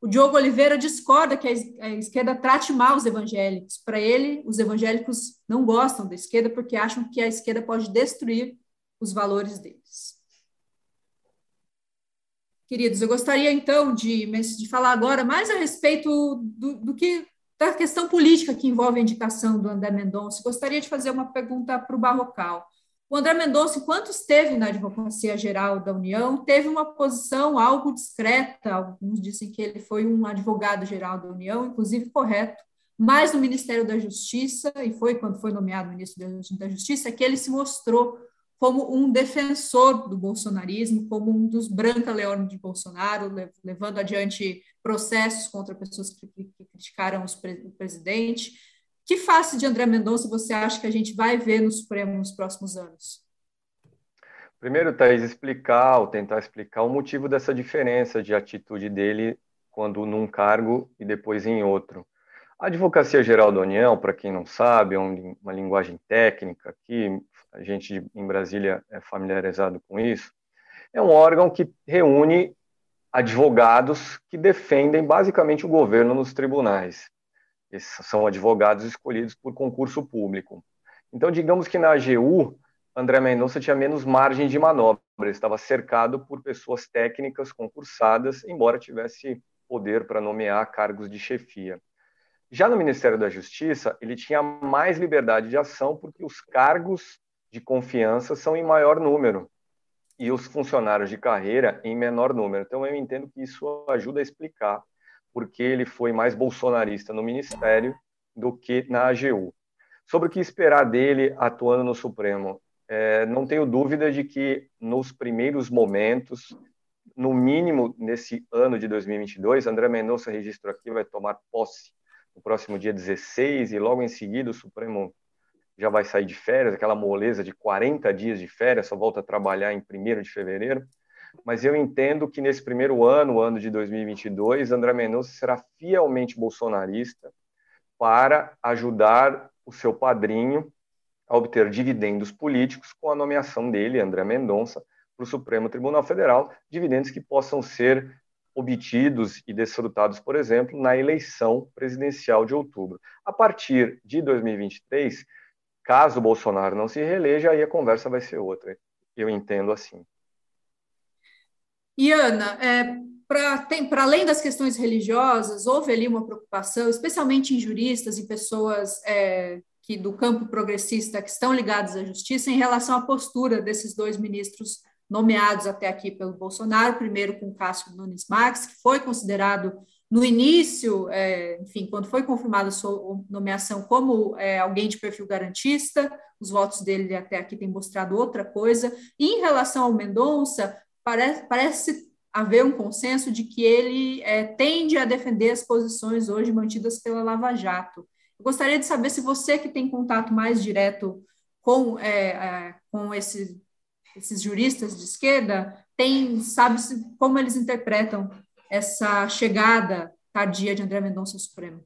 O Diogo Oliveira discorda que a esquerda trate mal os evangélicos. Para ele, os evangélicos não gostam da esquerda porque acham que a esquerda pode destruir os valores deles. Queridos, eu gostaria então de, de falar agora mais a respeito do, do que da questão política que envolve a indicação do André Mendonça. Gostaria de fazer uma pergunta para o Barrocal. O André Mendonça, enquanto esteve na Advocacia Geral da União, teve uma posição algo discreta. Alguns dizem que ele foi um advogado geral da União, inclusive correto, mas no Ministério da Justiça, e foi quando foi nomeado ministro da Justiça, que ele se mostrou como um defensor do bolsonarismo, como um dos branca-leões de Bolsonaro, levando adiante processos contra pessoas que criticaram o presidente que face de André Mendonça você acha que a gente vai ver no Supremo nos próximos anos? Primeiro, Thaís, explicar, ou tentar explicar o motivo dessa diferença de atitude dele quando num cargo e depois em outro. A Advocacia Geral da União, para quem não sabe, é uma linguagem técnica que a gente em Brasília é familiarizado com isso, é um órgão que reúne advogados que defendem basicamente o governo nos tribunais. Esses são advogados escolhidos por concurso público. Então, digamos que na AGU, André Mendonça tinha menos margem de manobra, estava cercado por pessoas técnicas concursadas, embora tivesse poder para nomear cargos de chefia. Já no Ministério da Justiça, ele tinha mais liberdade de ação porque os cargos de confiança são em maior número e os funcionários de carreira em menor número. Então, eu entendo que isso ajuda a explicar porque ele foi mais bolsonarista no ministério do que na AGU. Sobre o que esperar dele atuando no Supremo, é, não tenho dúvida de que nos primeiros momentos, no mínimo nesse ano de 2022, André Mendonça registro aqui vai tomar posse no próximo dia 16 e logo em seguida o Supremo já vai sair de férias, aquela moleza de 40 dias de férias, só volta a trabalhar em 1 de fevereiro mas eu entendo que nesse primeiro ano, o ano de 2022, André Mendonça será fielmente bolsonarista para ajudar o seu padrinho a obter dividendos políticos com a nomeação dele, André Mendonça, para o Supremo Tribunal Federal, dividendos que possam ser obtidos e desfrutados, por exemplo, na eleição presidencial de outubro. A partir de 2023, caso Bolsonaro não se reeleja, aí a conversa vai ser outra. Eu entendo assim. E, Ana, é, para além das questões religiosas, houve ali uma preocupação, especialmente em juristas e pessoas é, que do campo progressista que estão ligados à justiça, em relação à postura desses dois ministros nomeados até aqui pelo Bolsonaro, primeiro com Cássio Nunes Marques, que foi considerado no início, é, enfim, quando foi confirmada sua nomeação como é, alguém de perfil garantista, os votos dele até aqui têm mostrado outra coisa. E em relação ao Mendonça, parece, parece haver um consenso de que ele é, tende a defender as posições hoje mantidas pela Lava Jato. Eu gostaria de saber se você que tem contato mais direto com, é, é, com esse, esses juristas de esquerda, tem, sabe como eles interpretam essa chegada tardia de André Mendonça ao Supremo.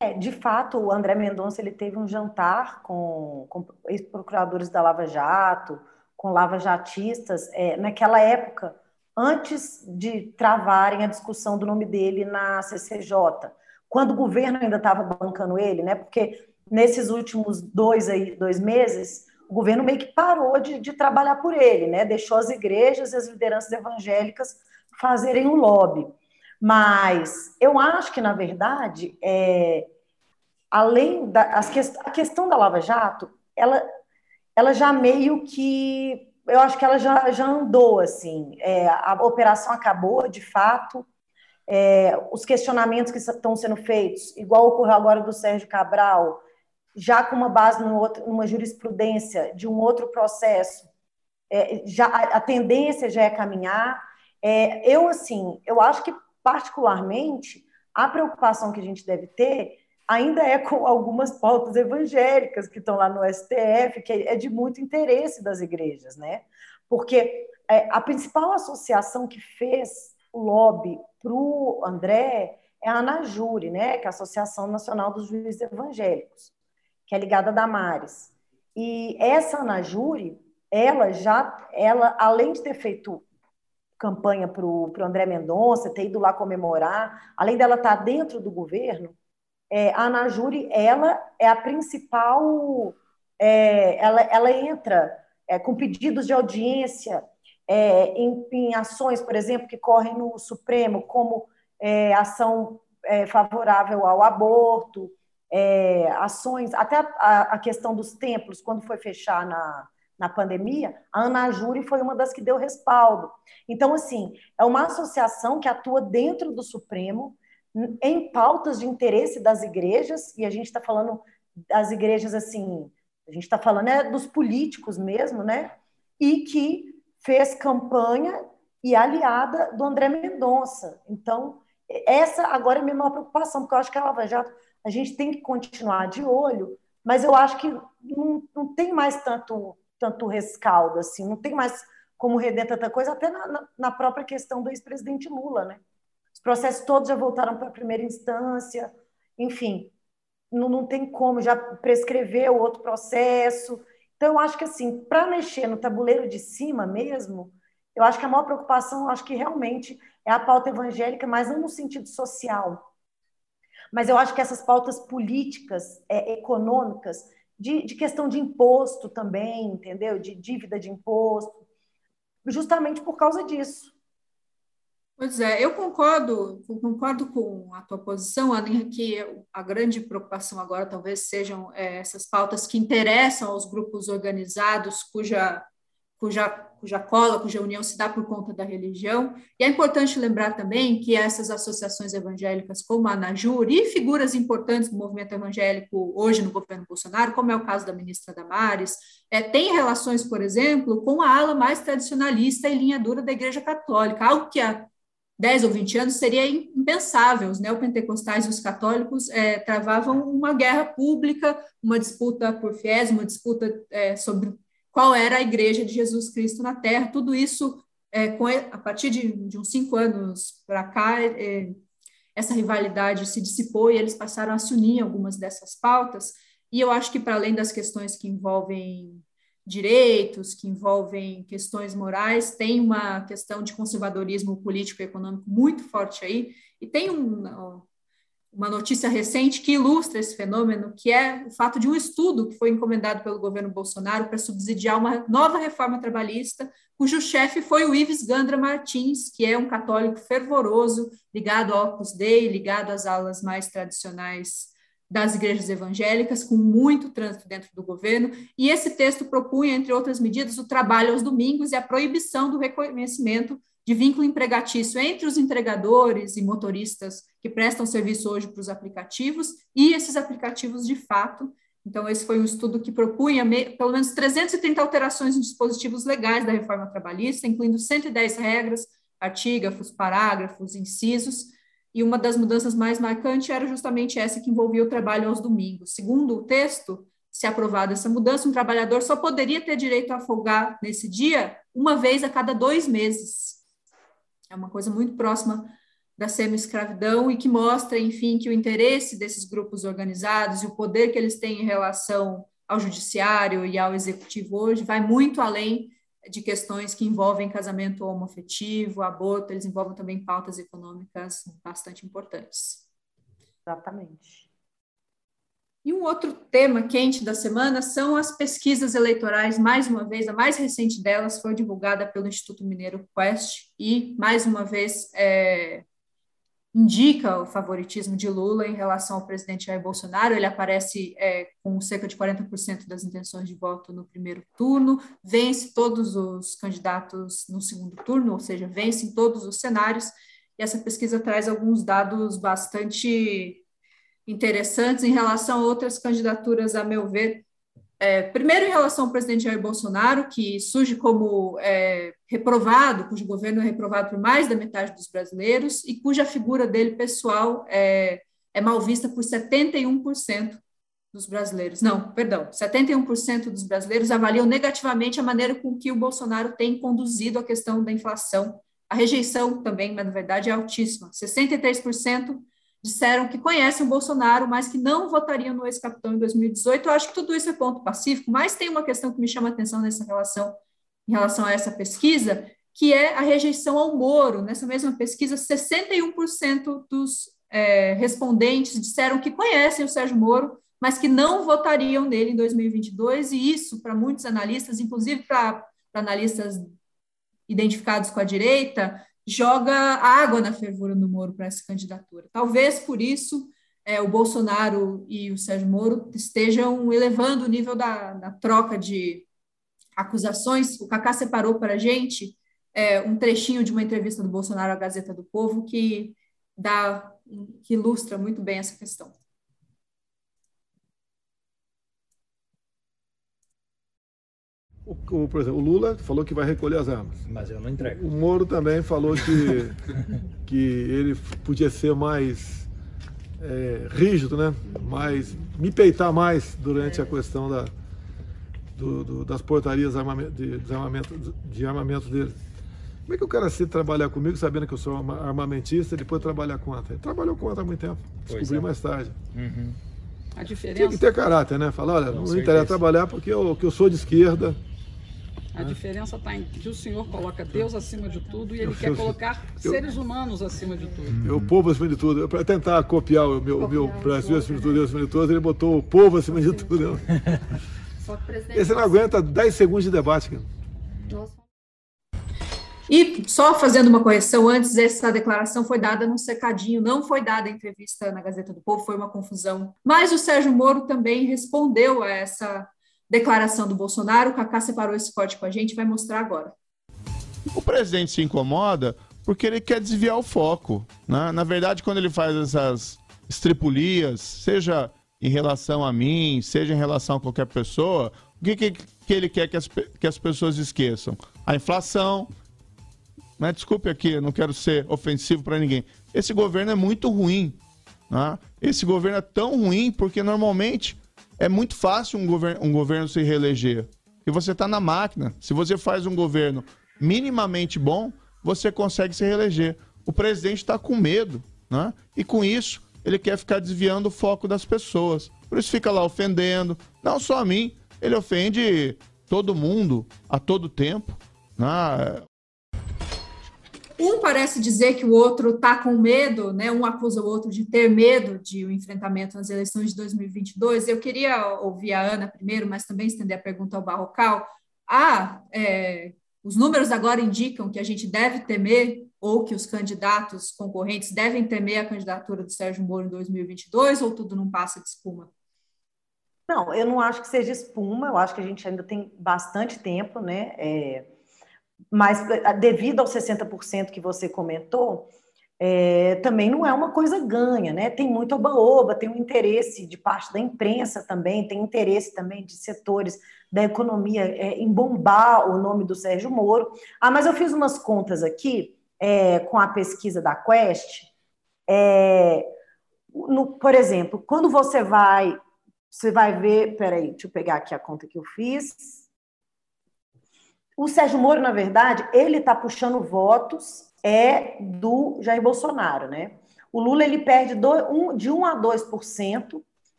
É, de fato, o André Mendonça ele teve um jantar com, com ex-procuradores da Lava Jato, com lava-jatistas é, naquela época, antes de travarem a discussão do nome dele na CCJ, quando o governo ainda estava bancando ele, né? Porque nesses últimos dois, aí, dois meses, o governo meio que parou de, de trabalhar por ele, né? Deixou as igrejas e as lideranças evangélicas fazerem o lobby. Mas eu acho que, na verdade, é, além da as que, a questão da Lava Jato, ela ela já meio que eu acho que ela já, já andou, assim. É, a operação acabou, de fato. É, os questionamentos que estão sendo feitos, igual ocorreu agora do Sérgio Cabral, já com uma base outro, numa jurisprudência de um outro processo, é, já a, tendência já é caminhar. É, eu, assim, eu acho que, particularmente, a preocupação que a gente deve ter ainda é com algumas pautas evangélicas que estão lá no STF, que é de muito interesse das igrejas, né? Porque é, a principal associação que fez o lobby para o André é a ANAJURE, né? Que é a Associação Nacional dos Juízes Evangélicos, que é ligada a Damares. E essa ANAJURE, ela já, ela, além de ter feito campanha para o André Mendonça, ter ido lá comemorar, além dela estar dentro do governo, é, a Anajure, ela é a principal, é, ela, ela entra é, com pedidos de audiência é, em, em, ações, por exemplo, que correm no Supremo, como é, ação é, favorável ao aborto, ações, até a, a, questão dos templos, quando foi fechar na, na pandemia, a Anajure foi uma das que deu respaldo. Então, assim, é uma associação que atua dentro do Supremo, em pautas de interesse das igrejas, e a gente está falando das igrejas assim, a gente está falando é dos políticos mesmo, né? E que fez campanha e aliada do André Mendonça. Então, essa agora é a minha maior preocupação, porque eu acho que a Lava Jato, a gente tem que continuar de olho, mas eu acho que não, não tem mais tanto, tanto rescaldo, assim, não tem mais como render tanta coisa, até na, na própria questão do ex-presidente Lula, né? Os processos todos já voltaram para a primeira instância, enfim, não, não tem como, já prescrever o outro processo. Então, eu acho que, assim, para mexer no tabuleiro de cima mesmo, eu acho que a maior preocupação, acho que realmente é a pauta evangélica, mas não no sentido social. Mas eu acho que essas pautas políticas, é, econômicas, de, de questão de imposto também, entendeu? De dívida de imposto, justamente por causa disso. Pois é, eu concordo, concordo com a tua posição, Aninha, que a grande preocupação agora talvez sejam é, essas pautas que interessam aos grupos organizados, cuja, cuja, cuja cola, cuja união se dá por conta da religião. E é importante lembrar também que essas associações evangélicas, como a ANAJUR, e figuras importantes do movimento evangélico hoje no governo Bolsonaro, como é o caso da ministra Damares, é, têm relações, por exemplo, com a ala mais tradicionalista e linha dura da Igreja Católica, algo que a 10 ou 20 anos seria impensável. Os neopentecostais e os católicos é, travavam uma guerra pública, uma disputa por fiéis, uma disputa é, sobre qual era a igreja de Jesus Cristo na Terra. Tudo isso, é, com, a partir de, de, uns cinco anos para cá, é, essa rivalidade se dissipou e eles passaram a se unir em algumas dessas pautas. E eu acho que, para além das questões que envolvem direitos, que envolvem questões morais, tem uma questão de conservadorismo político e econômico muito forte aí, e tem um, uma notícia recente que ilustra esse fenômeno, que é o fato de um estudo que foi encomendado pelo governo Bolsonaro para subsidiar uma nova reforma trabalhista, cujo chefe foi o Ives Gandra Martins, que é um católico fervoroso, ligado ao Opus Dei, ligado às aulas mais tradicionais das igrejas evangélicas, com muito trânsito dentro do governo, e esse texto propunha, entre outras medidas, o trabalho aos domingos e a proibição do reconhecimento de vínculo empregatício entre os entregadores e motoristas que prestam serviço hoje para os aplicativos e esses aplicativos de fato. Então, esse foi um estudo que propunha pelo menos 330 alterações em dispositivos legais da reforma trabalhista, incluindo 110 regras, artígrafos, parágrafos, incisos, e uma das mudanças mais marcantes era justamente essa que envolvia o trabalho aos domingos. Segundo o texto, se aprovada essa mudança, um trabalhador só poderia ter direito a folgar nesse dia uma vez a cada dois meses. É uma coisa muito próxima da semi-escravidão e que mostra, enfim, que o interesse desses grupos organizados e o poder que eles têm em relação ao judiciário e ao executivo hoje vai muito além de questões que envolvem casamento homoafetivo, aborto, eles envolvem também pautas econômicas bastante importantes. Exatamente. E um outro tema quente da semana são as pesquisas eleitorais. Mais uma vez, a mais recente delas foi divulgada pelo Instituto Mineiro Quest e, mais uma vez, é, indica o favoritismo de Lula em relação ao presidente Jair Bolsonaro. Ele aparece é, com cerca de 40% das intenções de voto no primeiro turno, vence todos os candidatos no segundo turno, ou seja, vence em todos os cenários. E essa pesquisa traz alguns dados bastante interessantes em relação a outras candidaturas, a meu ver, é, primeiro, em relação ao presidente Jair Bolsonaro, que surge como é, reprovado, cujo governo é reprovado por mais da metade dos brasileiros e cuja figura dele pessoal é, é mal vista por 71% dos brasileiros. Não, perdão, 71% dos brasileiros avaliam negativamente a maneira com que o Bolsonaro tem conduzido a questão da inflação. A rejeição também, na verdade, é altíssima. 63% disseram que conhecem o Bolsonaro, mas que não votariam no ex-capitão em 2018. Eu acho que tudo isso é ponto pacífico, mas tem uma questão que me chama a atenção nessa relação, em relação a essa pesquisa, que é a rejeição ao Moro. Nessa mesma pesquisa, 61% dos é, respondentes disseram que conhecem o Sérgio Moro, mas que não votariam nele em 2022, e isso, para muitos analistas, inclusive para analistas identificados com a direita, joga água na fervura do Moro para essa candidatura. Talvez por isso é, o Bolsonaro e o Sérgio Moro estejam elevando o nível da, da troca de acusações. O Cacá separou para a gente é, um trechinho de uma entrevista do Bolsonaro à Gazeta do Povo que dá que ilustra muito bem essa questão. O, o, por exemplo, o Lula falou que vai recolher as armas. Mas eu não entrego. O Moro também falou que, que ele podia ser mais é, rígido, né? Mais, me peitar mais durante a questão da, do, do, das portarias de, de, armamento, de armamento dele. Como é que o cara se trabalhar comigo sabendo que eu sou armamentista e depois trabalhar contra? Ele trabalhou contra há muito tempo. Descobri é. mais tarde. Uhum. A diferença... Tem que ter caráter, né? Falar, olha, não certeza. interessa trabalhar porque eu, que eu sou de esquerda, a diferença está em que o Senhor coloca Deus acima de tudo e Ele quer colocar seres humanos acima de tudo. O povo acima de tudo. Para tentar copiar o meu, o meu Brasil acima de tudo, Deus acima de tudo, ele botou o povo acima de tudo. Esse não aguenta 10 segundos de debate. Cara. E só fazendo uma correção, antes essa declaração foi dada num secadinho, não foi dada entrevista na Gazeta do Povo, foi uma confusão. Mas o Sérgio Moro também respondeu a essa declaração do Bolsonaro. O Cacá separou esse corte com a gente, vai mostrar agora. O presidente se incomoda porque ele quer desviar o foco. Né? Na verdade, quando ele faz essas estripulias, seja em relação a mim, seja em relação a qualquer pessoa, o que, que, que ele quer que as, que as pessoas esqueçam? A inflação. Mas desculpe aqui, não quero ser ofensivo para ninguém. Esse governo é muito ruim. Né? Esse governo é tão ruim porque normalmente é muito fácil um, govern um governo se reeleger. E você está na máquina. Se você faz um governo minimamente bom, você consegue se reeleger. O presidente está com medo, né? E com isso, ele quer ficar desviando o foco das pessoas. Por isso fica lá ofendendo, não só a mim, ele ofende todo mundo a todo tempo. Né? Um parece dizer que o outro está com medo, né? um acusa o outro de ter medo de um enfrentamento nas eleições de 2022. Eu queria ouvir a Ana primeiro, mas também estender a pergunta ao Barrocal. Ah, é, os números agora indicam que a gente deve temer, ou que os candidatos concorrentes devem temer a candidatura do Sérgio Moro em 2022, ou tudo não passa de espuma? Não, eu não acho que seja espuma, eu acho que a gente ainda tem bastante tempo, né? É mas eh, devido aos 60% que você comentou, é, também não é uma coisa ganha, né? Tem muito oba-oba, tem um interesse de parte da imprensa também, tem interesse também de setores da economia é, em bombar o nome do Sérgio Moro. Ah, mas eu fiz umas contas aqui é, com a pesquisa da Quest. No, por exemplo, quando você vai, você vai ver, peraí, deixa eu pegar aqui a conta que eu fiz. O Sérgio Moro, na verdade, ele está puxando votos é do Jair Bolsonaro, né? O Lula ele perde do, um, de 1 a 2%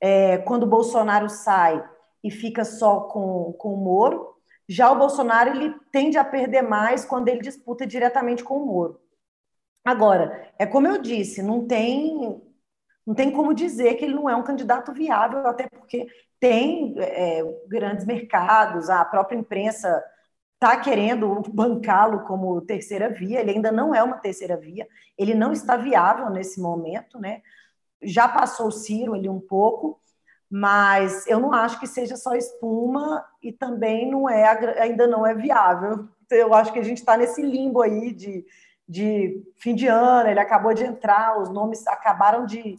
é, quando o Bolsonaro sai e fica só com, com o Moro. Já o Bolsonaro ele tende a perder mais quando ele disputa diretamente com o Moro. Agora, é como eu disse, não tem não tem como dizer que ele não é um candidato viável, até porque tem é, grandes mercados, a própria imprensa está querendo bancá-lo como terceira via, ele ainda não é uma terceira via, ele não está viável nesse momento, né? Já passou o Ciro ali um pouco, mas eu não acho que seja só espuma e também não é ainda não é viável. Eu acho que a gente está nesse limbo aí de, de fim de ano, ele acabou de entrar, os nomes acabaram de,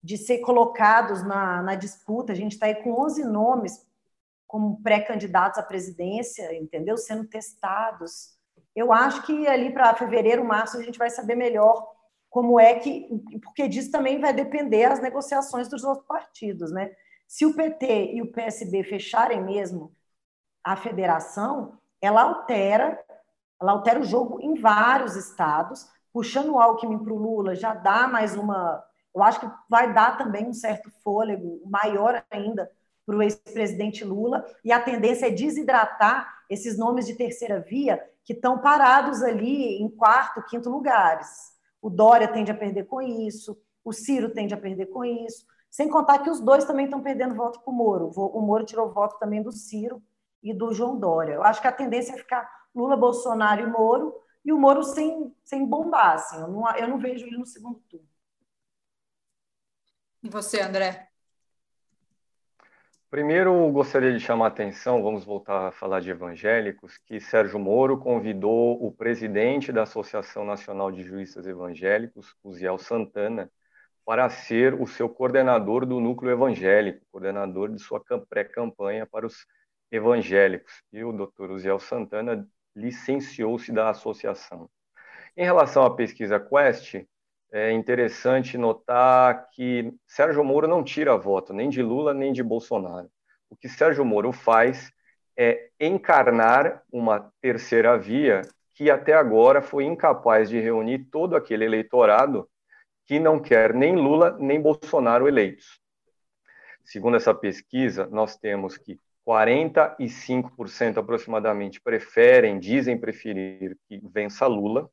de ser colocados na, na disputa, a gente está aí com 11 nomes como pré-candidatos à presidência, entendeu? Sendo testados. Eu acho que ali para fevereiro, março, a gente vai saber melhor como é que. Porque disso também vai depender as negociações dos outros partidos, né? Se o PT e o PSB fecharem mesmo a federação, ela altera, ela altera o jogo em vários estados, puxando o Alckmin para o Lula já dá mais uma. Eu acho que vai dar também um certo fôlego maior ainda para o ex-presidente Lula, e a tendência é desidratar esses nomes de terceira via que estão parados ali em quarto, quinto lugares. O Dória tende a perder com isso, o Ciro tende a perder com isso, sem contar que os dois também estão perdendo voto para o Moro. O Moro tirou voto também do Ciro e do João Dória. Eu acho que a tendência é ficar Lula, Bolsonaro e Moro, e o Moro sem, sem bombar. Assim. Eu, não, eu não vejo ele no segundo turno. E você, André? Primeiro, gostaria de chamar a atenção, vamos voltar a falar de evangélicos, que Sérgio Moro convidou o presidente da Associação Nacional de Juízes Evangélicos, Uziel Santana, para ser o seu coordenador do núcleo evangélico, coordenador de sua pré-campanha para os evangélicos. E o doutor Uziel Santana licenciou-se da associação. Em relação à pesquisa Quest, é interessante notar que Sérgio Moro não tira voto nem de Lula nem de Bolsonaro. O que Sérgio Moro faz é encarnar uma terceira via que até agora foi incapaz de reunir todo aquele eleitorado que não quer nem Lula nem Bolsonaro eleitos. Segundo essa pesquisa, nós temos que 45% aproximadamente preferem, dizem preferir que vença Lula,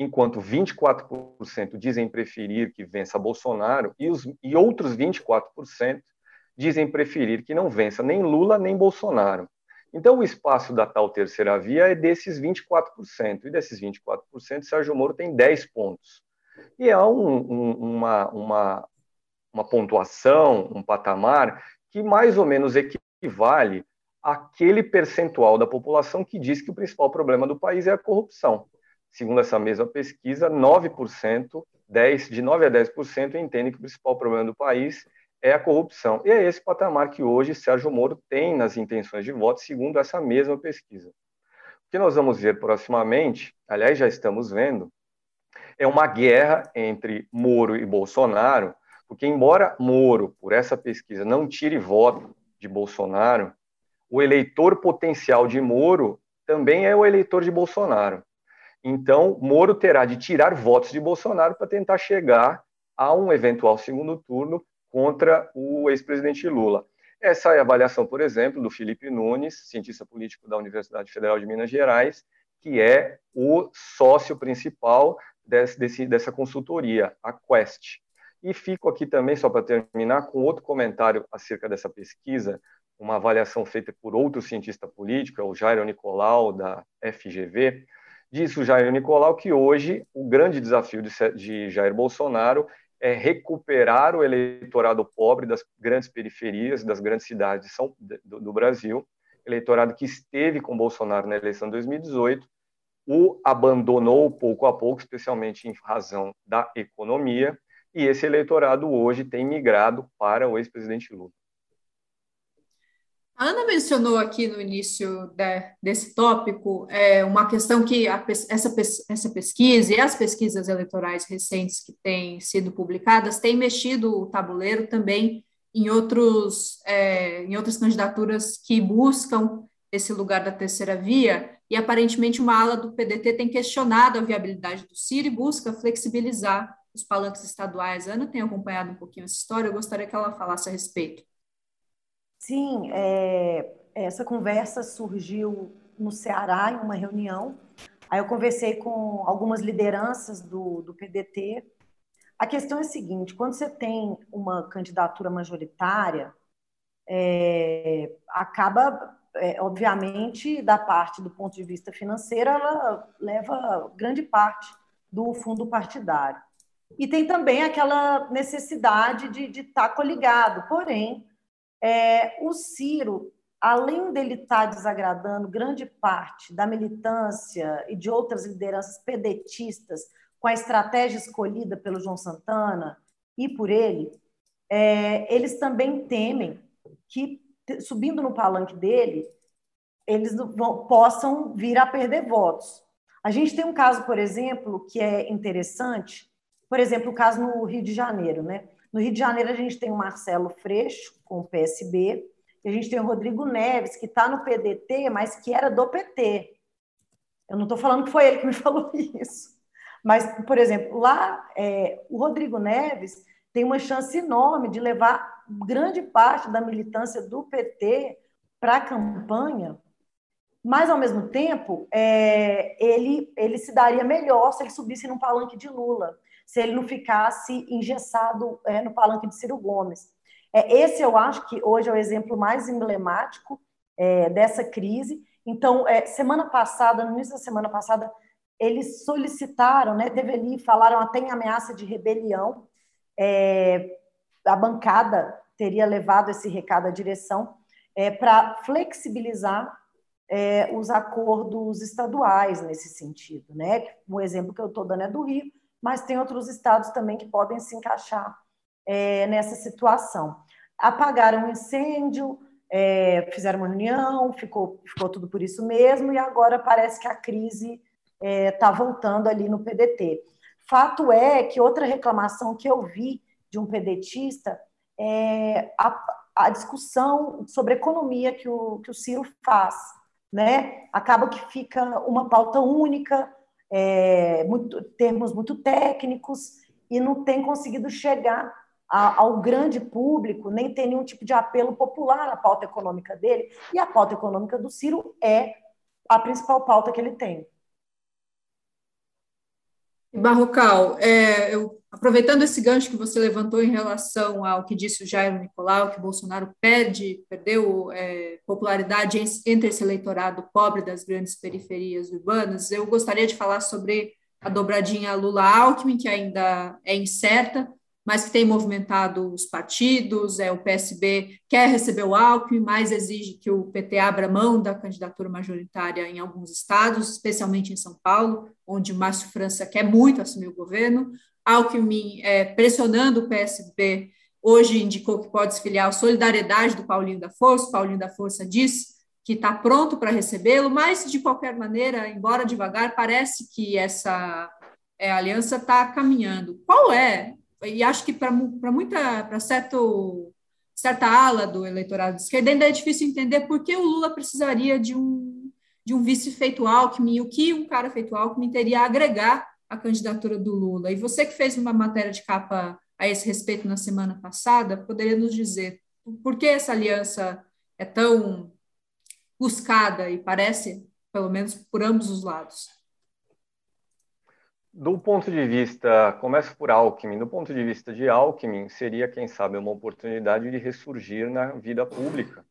enquanto 24% dizem preferir que vença Bolsonaro e, os, e outros 24% dizem preferir que não vença nem Lula nem Bolsonaro. Então, o espaço da tal terceira via é desses 24%, e desses 24%, Sérgio Moro tem 10 pontos. E é um, um, uma, uma, uma pontuação, um patamar que mais ou menos equivale àquele percentual da população que diz que o principal problema do país é a corrupção segundo essa mesma pesquisa, 9%, 10, de 9 a 10% entendem que o principal problema do país é a corrupção. E é esse patamar que hoje Sérgio Moro tem nas intenções de voto, segundo essa mesma pesquisa. O que nós vamos ver proximamente, aliás, já estamos vendo, é uma guerra entre Moro e Bolsonaro, porque, embora Moro, por essa pesquisa, não tire voto de Bolsonaro, o eleitor potencial de Moro também é o eleitor de Bolsonaro. Então, Moro terá de tirar votos de Bolsonaro para tentar chegar a um eventual segundo turno contra o ex-presidente Lula. Essa é a avaliação, por exemplo, do Felipe Nunes, cientista político da Universidade Federal de Minas Gerais, que é o sócio principal desse, desse, dessa consultoria, a Quest. E fico aqui também, só para terminar, com outro comentário acerca dessa pesquisa, uma avaliação feita por outro cientista político, é o Jairo Nicolau, da FGV, Disse o Jair Nicolau que hoje o grande desafio de, de Jair Bolsonaro é recuperar o eleitorado pobre das grandes periferias, das grandes cidades São, do, do, Brasil, eleitorado que esteve com Bolsonaro na eleição de 2018, o abandonou pouco a pouco, especialmente em razão da economia, e esse eleitorado hoje tem migrado para o ex-presidente Lula. A Ana mencionou aqui no início de, desse tópico é, uma questão que a, essa, essa pesquisa e as pesquisas eleitorais recentes que têm sido publicadas têm mexido o tabuleiro também em, outros, é, em outras candidaturas que buscam esse lugar da terceira via, e aparentemente uma ala do PDT tem questionado a viabilidade do Ciro e busca flexibilizar os palanques estaduais. A Ana tem acompanhado um pouquinho essa história, eu gostaria que ela falasse a respeito. Sim, é, essa conversa surgiu no Ceará, em uma reunião. Aí eu conversei com algumas lideranças do, do PDT. A questão é a seguinte: quando você tem uma candidatura majoritária, é, acaba é, obviamente, da parte do ponto de vista financeiro, ela leva grande parte do fundo partidário. E tem também aquela necessidade de estar tá coligado. Porém, é, o Ciro, além dele estar tá desagradando grande parte da militância e de outras lideranças pedetistas com a estratégia escolhida pelo João Santana e por ele, é, eles também temem que, subindo no palanque dele, eles vão, possam vir a perder votos. A gente tem um caso, por exemplo, que é interessante, por exemplo, o caso no Rio de Janeiro, né? No Rio de Janeiro, a gente tem o Marcelo Freixo, com o PSB, e a gente tem o Rodrigo Neves, que está no PDT, mas que era do PT. Eu não estou falando que foi ele que me falou isso. Mas, por exemplo, lá, é, o Rodrigo Neves tem uma chance enorme de levar grande parte da militância do PT para a campanha, mas, ao mesmo tempo, é, ele, ele se daria melhor se ele subisse num palanque de Lula se ele não ficasse engessado é, no palanque de Ciro Gomes. É, esse eu acho que hoje é o exemplo mais emblemático é, dessa crise. Então, é, semana passada, no início da semana passada, eles solicitaram, né, teve ali, falaram até em ameaça de rebelião. É, a bancada teria levado esse recado à direção é, para flexibilizar os acordos estaduais nesse sentido. Né? Um exemplo que eu estou dando é do Rio, mas tem outros estados também que podem se encaixar é, nessa situação. Apagaram o incêndio, é, fizeram uma reunião, ficou, ficou tudo por isso mesmo, e agora parece que a crise está é, tá voltando ali no PDT. Fato é que outra reclamação que eu vi de um pedetista é a, a discussão sobre economia que o, que o Ciro faz. Né? Acaba que fica uma pauta única, é, muito, termos muito técnicos e não tem conseguido chegar a, ao grande público, nem tem nenhum tipo de apelo popular à pauta econômica dele. E a pauta econômica do Ciro é a principal pauta que ele tem. Barrocal, é, eu Aproveitando esse gancho que você levantou em relação ao que disse o Jairo Nicolau, que Bolsonaro perde, perdeu é, popularidade entre esse eleitorado pobre das grandes periferias urbanas, eu gostaria de falar sobre a dobradinha Lula-Alckmin, que ainda é incerta, mas que tem movimentado os partidos, é, o PSB quer receber o Alckmin, mas exige que o PT abra mão da candidatura majoritária em alguns estados, especialmente em São Paulo, onde Márcio França quer muito assumir o governo. Alckmin é, pressionando o PSB, hoje indicou que pode se filiar à solidariedade do Paulinho da Força. Paulinho da Força diz que está pronto para recebê-lo, mas, de qualquer maneira, embora devagar, parece que essa é, aliança está caminhando. Qual é? E acho que para muita, para certo certa ala do eleitorado de esquerda ainda é difícil entender por que o Lula precisaria de um de um vice feito Alckmin o que um cara feito Alckmin teria a agregar a candidatura do Lula. E você que fez uma matéria de capa a esse respeito na semana passada, poderia nos dizer por que essa aliança é tão buscada e parece, pelo menos por ambos os lados? Do ponto de vista, começo por Alckmin, do ponto de vista de Alckmin, seria, quem sabe, uma oportunidade de ressurgir na vida pública.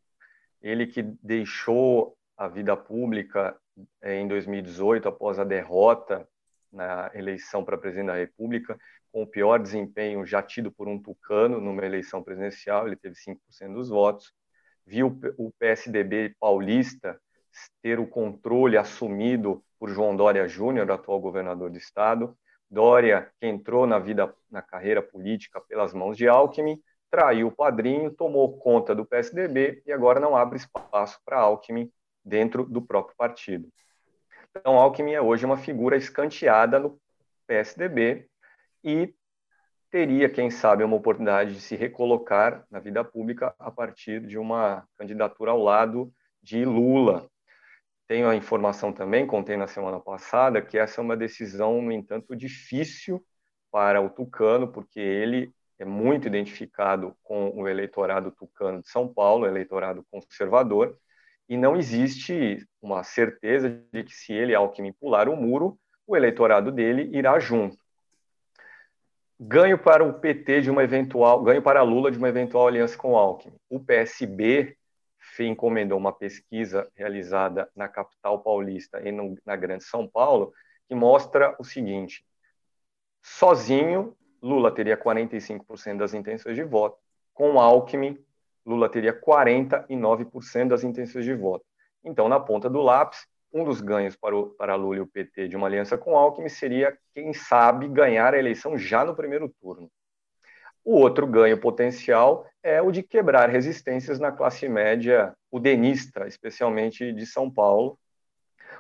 Ele que deixou a vida pública eh, em 2018, após a derrota na eleição para presidente da República, com o pior desempenho já tido por um tucano numa eleição presidencial, ele teve 5% dos votos. Viu o PSDB paulista ter o controle assumido por João Dória Júnior, atual governador do estado. Dória, que entrou na vida, na carreira política pelas mãos de Alckmin, traiu o padrinho, tomou conta do PSDB e agora não abre espaço para Alckmin dentro do próprio partido. Então, Alckmin é hoje uma figura escanteada no PSDB e teria, quem sabe, uma oportunidade de se recolocar na vida pública a partir de uma candidatura ao lado de Lula. Tenho a informação também, contei na semana passada, que essa é uma decisão, no entanto, difícil para o Tucano, porque ele é muito identificado com o eleitorado tucano de São Paulo, eleitorado conservador, e não existe uma certeza de que se ele, Alckmin, pular o muro, o eleitorado dele irá junto. Ganho para o PT de uma eventual, ganho para Lula de uma eventual aliança com Alckmin. O PSB encomendou uma pesquisa realizada na capital paulista e no, na Grande São Paulo, que mostra o seguinte: sozinho, Lula teria 45% das intenções de voto, com Alckmin, Lula teria 49% das intenções de voto. Então, na ponta do lápis, um dos ganhos para, o, para Lula e o PT de uma aliança com Alckmin seria, quem sabe, ganhar a eleição já no primeiro turno. O outro ganho potencial é o de quebrar resistências na classe média udenista, especialmente de São Paulo,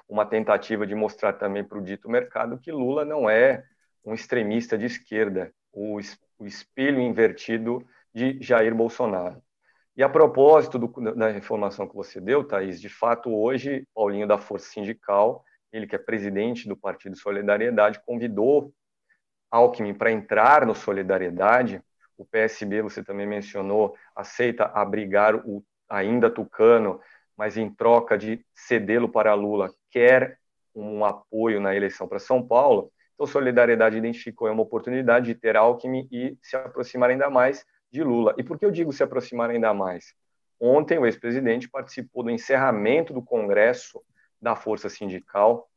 uma tentativa de mostrar também para o dito mercado que Lula não é um extremista de esquerda, o, o espelho invertido de Jair Bolsonaro. E a propósito do, da informação que você deu, Thaís, de fato, hoje, Paulinho da Força Sindical, ele que é presidente do Partido Solidariedade, convidou Alckmin para entrar no Solidariedade. O PSB, você também mencionou, aceita abrigar o ainda tucano, mas em troca de cedê-lo para Lula, quer um apoio na eleição para São Paulo. Então, Solidariedade identificou uma oportunidade de ter Alckmin e se aproximar ainda mais de Lula. E por que eu digo se aproximar ainda mais? Ontem, o ex-presidente participou do encerramento do Congresso da Força Sindical.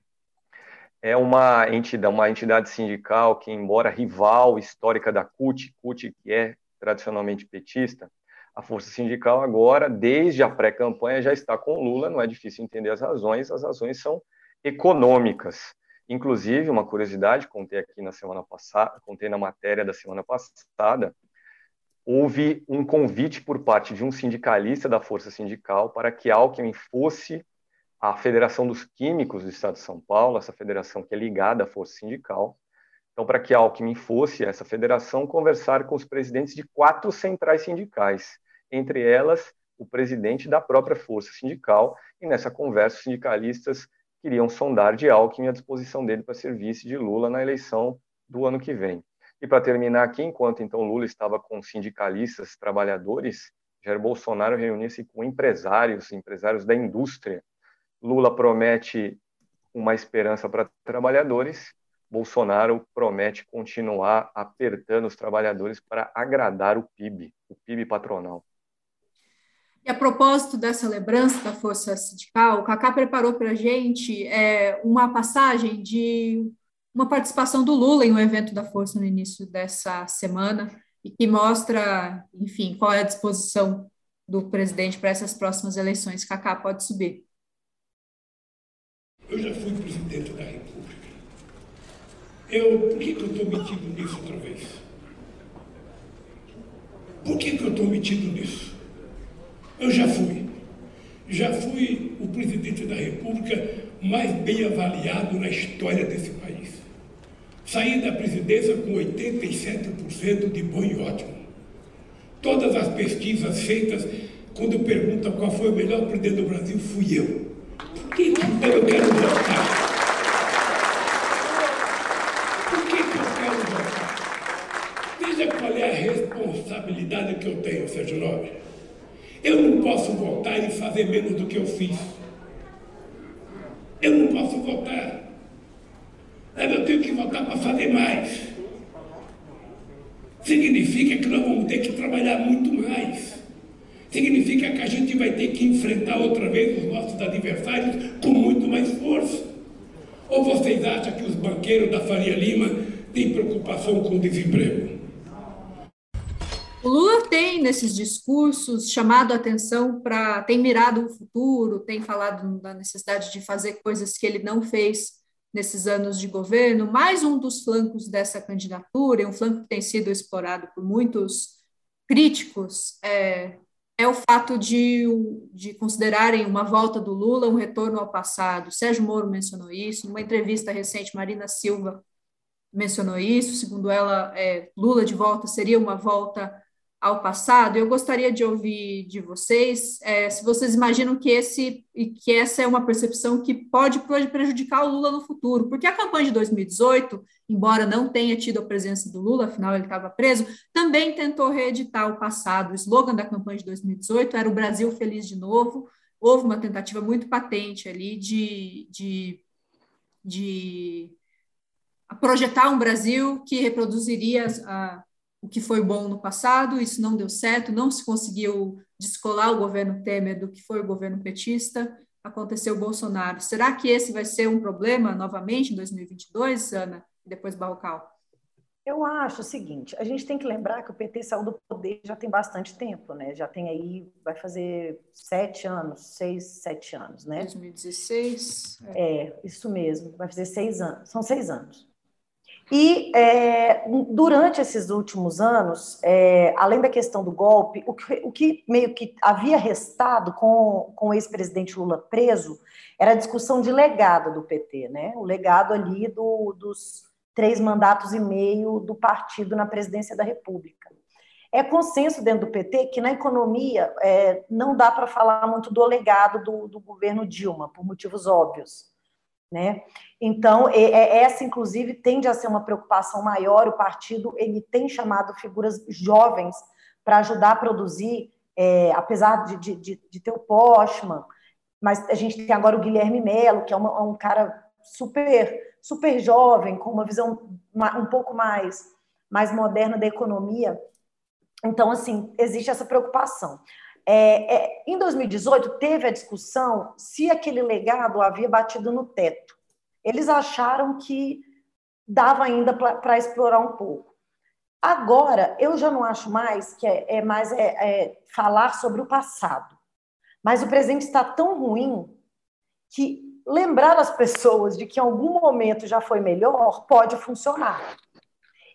É uma entidade, uma entidade sindical que, embora rival histórica da CUT, CUT que é tradicionalmente petista, a Força Sindical agora, desde a pré-campanha, já está com Lula, não é difícil entender as razões, as razões são econômicas. Inclusive, uma curiosidade, contei aqui na semana passada, contei na matéria da semana passada, houve um convite por parte de um sindicalista da Força Sindical para que Alckmin fosse à Federação dos Químicos do Estado de São Paulo, essa federação que é ligada à Força Sindical. Então, para que Alckmin fosse essa federação conversar com os presidentes de quatro centrais sindicais, entre elas o presidente da própria Força Sindical, e nessa conversa os sindicalistas queriam sondar de Alckmin a disposição dele para ser vice de Lula na eleição do ano que vem. E para terminar aqui, enquanto então Lula estava com sindicalistas, trabalhadores, Jair Bolsonaro reuniu-se com empresários, empresários da indústria. Lula promete uma esperança para trabalhadores, Bolsonaro promete continuar apertando os trabalhadores para agradar o PIB, o PIB patronal. E a propósito dessa lembrança da Força Sindical, o Cacá preparou para a gente é, uma passagem de uma participação do Lula em um evento da Força no início dessa semana e que mostra, enfim, qual é a disposição do presidente para essas próximas eleições. Cacá, pode subir. Eu já fui presidente da República. Eu, por que, que eu estou metido nisso outra vez? Por que, que eu estou metido nisso? Eu já fui. Já fui o presidente da República mais bem avaliado na história desse país. Saí da presidência com 87% de bom e ótimo. Todas as pesquisas feitas, quando perguntam qual foi o melhor presidente do Brasil, fui eu. Por que então eu quero voltar? Por que, que eu quero voltar? Veja qual é a responsabilidade que eu tenho, Sérgio Nobre. Eu não posso voltar e fazer menos do que eu fiz. Eu não posso voltar mas eu tenho que voltar para fazer mais. Significa que nós vamos ter que trabalhar muito mais. Significa que a gente vai ter que enfrentar outra vez os nossos adversários com muito mais força. Ou vocês acham que os banqueiros da Faria Lima desemprego? O Lula tem, nesses discursos, chamado a atenção para. tem mirado o futuro, tem falado da necessidade de fazer coisas que ele não fez nesses anos de governo, mais um dos flancos dessa candidatura, e um flanco que tem sido explorado por muitos críticos, é, é o fato de, de considerarem uma volta do Lula um retorno ao passado. Sérgio Moro mencionou isso, numa entrevista recente, Marina Silva mencionou isso, segundo ela, é, Lula de volta seria uma volta ao passado, eu gostaria de ouvir de vocês é, se vocês imaginam que esse que essa é uma percepção que pode, pode prejudicar o Lula no futuro, porque a campanha de 2018, embora não tenha tido a presença do Lula, afinal ele estava preso, também tentou reeditar o passado. O slogan da campanha de 2018 era o Brasil feliz de novo. Houve uma tentativa muito patente ali de, de, de projetar um Brasil que reproduziria a o que foi bom no passado, isso não deu certo, não se conseguiu descolar o governo Temer do que foi o governo petista, aconteceu o Bolsonaro. Será que esse vai ser um problema novamente em 2022, Ana, e depois Barrocal? Eu acho o seguinte, a gente tem que lembrar que o PT saiu do poder já tem bastante tempo, né? Já tem aí, vai fazer sete anos, seis, sete anos, né? 2016. É, é isso mesmo, vai fazer seis anos, são seis anos. E é, durante esses últimos anos, é, além da questão do golpe, o que, o que, meio que havia restado com, com o ex-presidente Lula preso era a discussão de legado do PT, né? O legado ali do, dos três mandatos e meio do partido na presidência da República. É consenso dentro do PT que na economia é, não dá para falar muito do legado do, do, governo Dilma, por motivos óbvios. Né? Então, essa, inclusive, tende a ser uma preocupação maior. O partido ele tem chamado figuras jovens para ajudar a produzir, é, apesar de, de, de, de, ter o Postman, mas a gente tem agora o Guilherme Melo, que é uma, um cara super super jovem, com uma visão um pouco mais, mais moderna da economia. Então, assim, existe essa preocupação. É, é, em 2018, teve a discussão se aquele legado havia batido no teto. Eles acharam que dava ainda para explorar um pouco. Agora, eu já não acho mais que é, é mais é, é falar sobre o passado. Mas o presente está tão ruim que lembrar as pessoas de que em algum momento já foi melhor pode funcionar.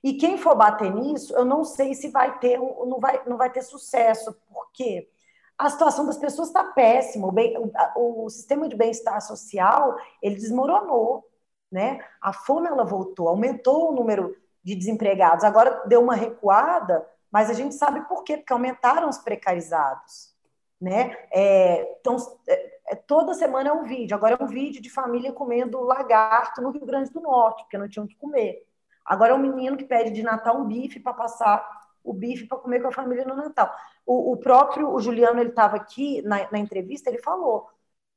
E quem for bater nisso, eu não sei se vai ter, não vai, não vai ter sucesso, porque a situação das pessoas está péssima. O, bem, o, o sistema de bem-estar social ele desmoronou, né? A fome ela voltou, aumentou o número de desempregados. Agora deu uma recuada, mas a gente sabe por quê? Porque aumentaram os precarizados, né? É, então, é, toda semana é um vídeo. Agora é um vídeo de família comendo lagarto no Rio Grande do Norte, porque não tinham o que comer. Agora é um menino que pede de Natal um bife para passar o bife para comer com a família no Natal. O, o próprio o Juliano, ele estava aqui na, na, entrevista, ele falou: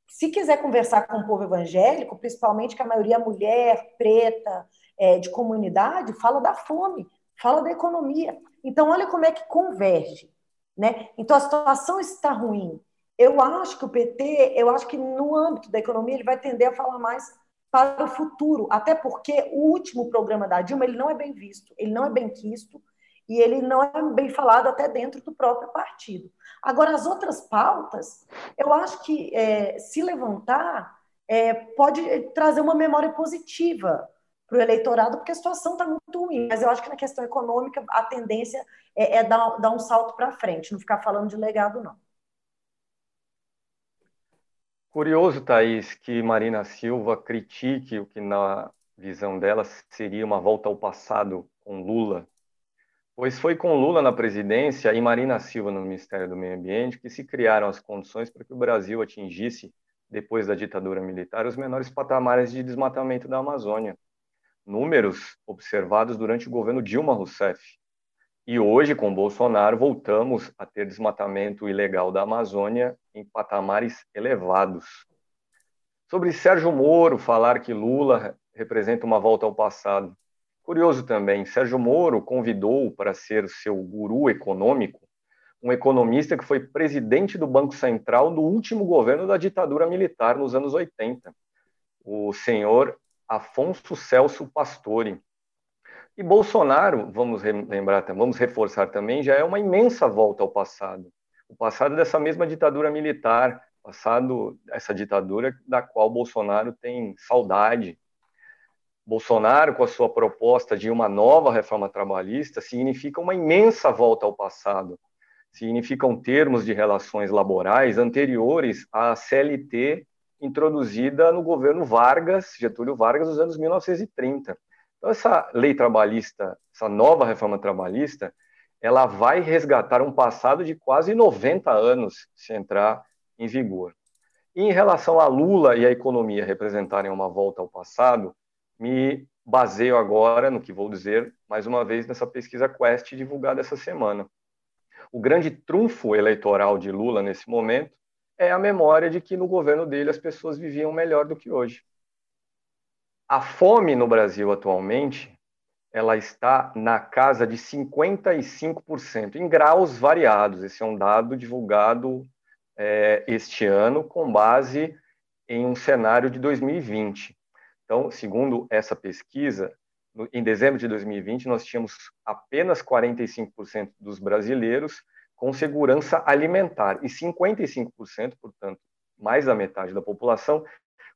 se quiser conversar com o povo evangélico, principalmente que a maioria é mulher, preta, é, de comunidade, fala da fome, fala da economia. Então, olha como é que converge. Né? Então, a situação está ruim. Eu acho que o PT, eu acho que no âmbito da economia, ele vai tender a falar mais para o futuro, até porque o último programa da Dilma ele não é bem visto, ele não é bem quisto e ele não é bem falado até dentro do próprio partido. Agora, as outras pautas, eu acho que é, se levantar é, pode trazer uma memória positiva para o eleitorado, porque a situação está muito ruim. Mas eu acho que na questão econômica a tendência é, é dar, dar um salto para frente, não ficar falando de legado, não. Curioso, Thaís, que Marina Silva critique o que, na visão dela, seria uma volta ao passado com Lula, pois foi com Lula na presidência e Marina Silva no Ministério do Meio Ambiente que se criaram as condições para que o Brasil atingisse, depois da ditadura militar, os menores patamares de desmatamento da Amazônia. Números observados durante o governo Dilma Rousseff. E hoje, com Bolsonaro, voltamos a ter desmatamento ilegal da Amazônia em patamares elevados. Sobre Sérgio Moro falar que Lula representa uma volta ao passado. Curioso também, Sérgio Moro convidou para ser seu guru econômico um economista que foi presidente do Banco Central do último governo da ditadura militar nos anos 80, o senhor Afonso Celso Pastore. E Bolsonaro, vamos lembrar, vamos reforçar também, já é uma imensa volta ao passado. O passado dessa mesma ditadura militar, passado essa ditadura da qual Bolsonaro tem saudade. Bolsonaro, com a sua proposta de uma nova reforma trabalhista, significa uma imensa volta ao passado. Significam termos de relações laborais anteriores à CLT introduzida no governo Vargas, Getúlio Vargas, nos anos 1930. Então, essa lei trabalhista, essa nova reforma trabalhista, ela vai resgatar um passado de quase 90 anos se entrar em vigor. E em relação a Lula e a economia representarem uma volta ao passado, me baseio agora no que vou dizer, mais uma vez, nessa pesquisa Quest divulgada essa semana. O grande trunfo eleitoral de Lula nesse momento é a memória de que no governo dele as pessoas viviam melhor do que hoje. A fome no Brasil atualmente ela está na casa de 55%, em graus variados. Esse é um dado divulgado é, este ano com base em um cenário de 2020. Então, segundo essa pesquisa, no, em dezembro de 2020, nós tínhamos apenas 45% dos brasileiros com segurança alimentar e 55%, portanto, mais da metade da população,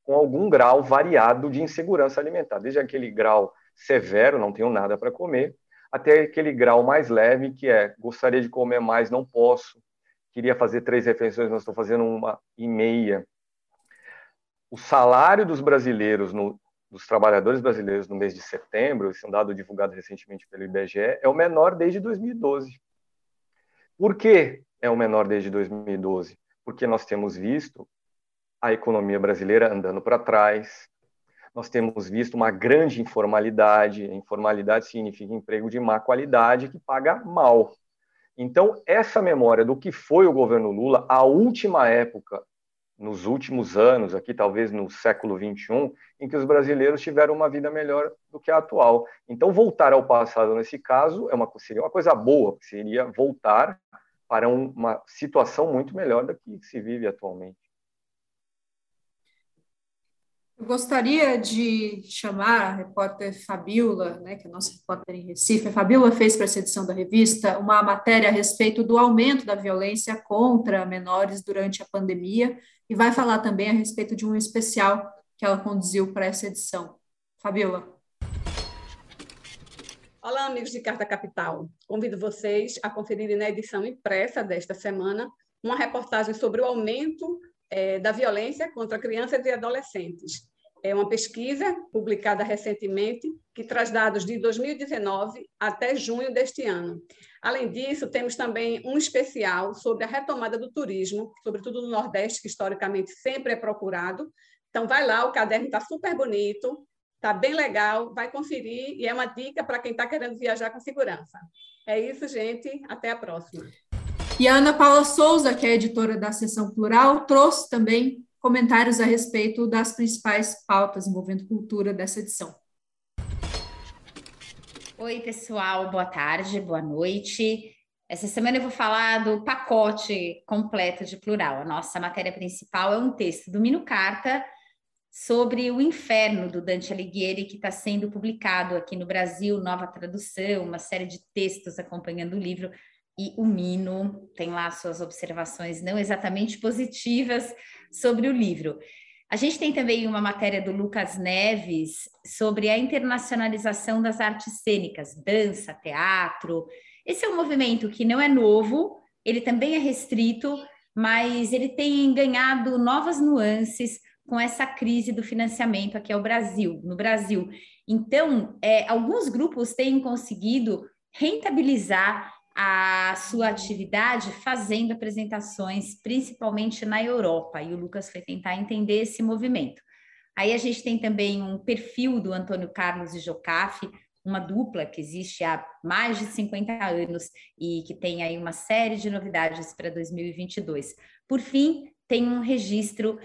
com algum grau variado de insegurança alimentar, desde aquele grau severo, não tenho nada para comer, até aquele grau mais leve, que é gostaria de comer mais, não posso, queria fazer três refeições, mas estou fazendo uma e meia. O salário dos brasileiros, no, dos trabalhadores brasileiros no mês de setembro, esse é um dado divulgado recentemente pelo IBGE, é o menor desde 2012. Por que é o menor desde 2012? Porque nós temos visto a economia brasileira andando para trás, nós temos visto uma grande informalidade. Informalidade significa emprego de má qualidade que paga mal. Então, essa memória do que foi o governo Lula, a última época, nos últimos anos, aqui talvez no século XXI, em que os brasileiros tiveram uma vida melhor do que a atual. Então, voltar ao passado nesse caso é uma, seria uma coisa boa, seria voltar para uma situação muito melhor da que se vive atualmente. Eu gostaria de chamar a repórter Fabiola, né, que é nossa repórter em Recife. A Fabiola fez para essa edição da revista uma matéria a respeito do aumento da violência contra menores durante a pandemia e vai falar também a respeito de um especial que ela conduziu para essa edição. Fabiola. Olá, amigos de Carta Capital. Convido vocês a conferirem na edição impressa desta semana uma reportagem sobre o aumento é, da violência contra crianças e adolescentes. É uma pesquisa publicada recentemente que traz dados de 2019 até junho deste ano. Além disso, temos também um especial sobre a retomada do turismo, sobretudo no Nordeste, que historicamente sempre é procurado. Então, vai lá, o caderno está super bonito, está bem legal, vai conferir e é uma dica para quem está querendo viajar com segurança. É isso, gente. Até a próxima. E a Ana Paula Souza, que é editora da Seção Plural, trouxe também comentários a respeito das principais pautas envolvendo cultura dessa edição. Oi, pessoal, boa tarde, boa noite. Essa semana eu vou falar do pacote completo de plural. A nossa matéria principal é um texto do Mino Carta sobre o inferno do Dante Alighieri, que está sendo publicado aqui no Brasil, nova tradução, uma série de textos acompanhando o livro e o Mino tem lá suas observações não exatamente positivas sobre o livro. A gente tem também uma matéria do Lucas Neves sobre a internacionalização das artes cênicas, dança, teatro. Esse é um movimento que não é novo, ele também é restrito, mas ele tem ganhado novas nuances com essa crise do financiamento aqui ao Brasil, no Brasil. Então, é, alguns grupos têm conseguido rentabilizar a sua atividade fazendo apresentações, principalmente na Europa, e o Lucas foi tentar entender esse movimento. Aí a gente tem também um perfil do Antônio Carlos e Jocafe, uma dupla que existe há mais de 50 anos e que tem aí uma série de novidades para 2022. Por fim, tem um registro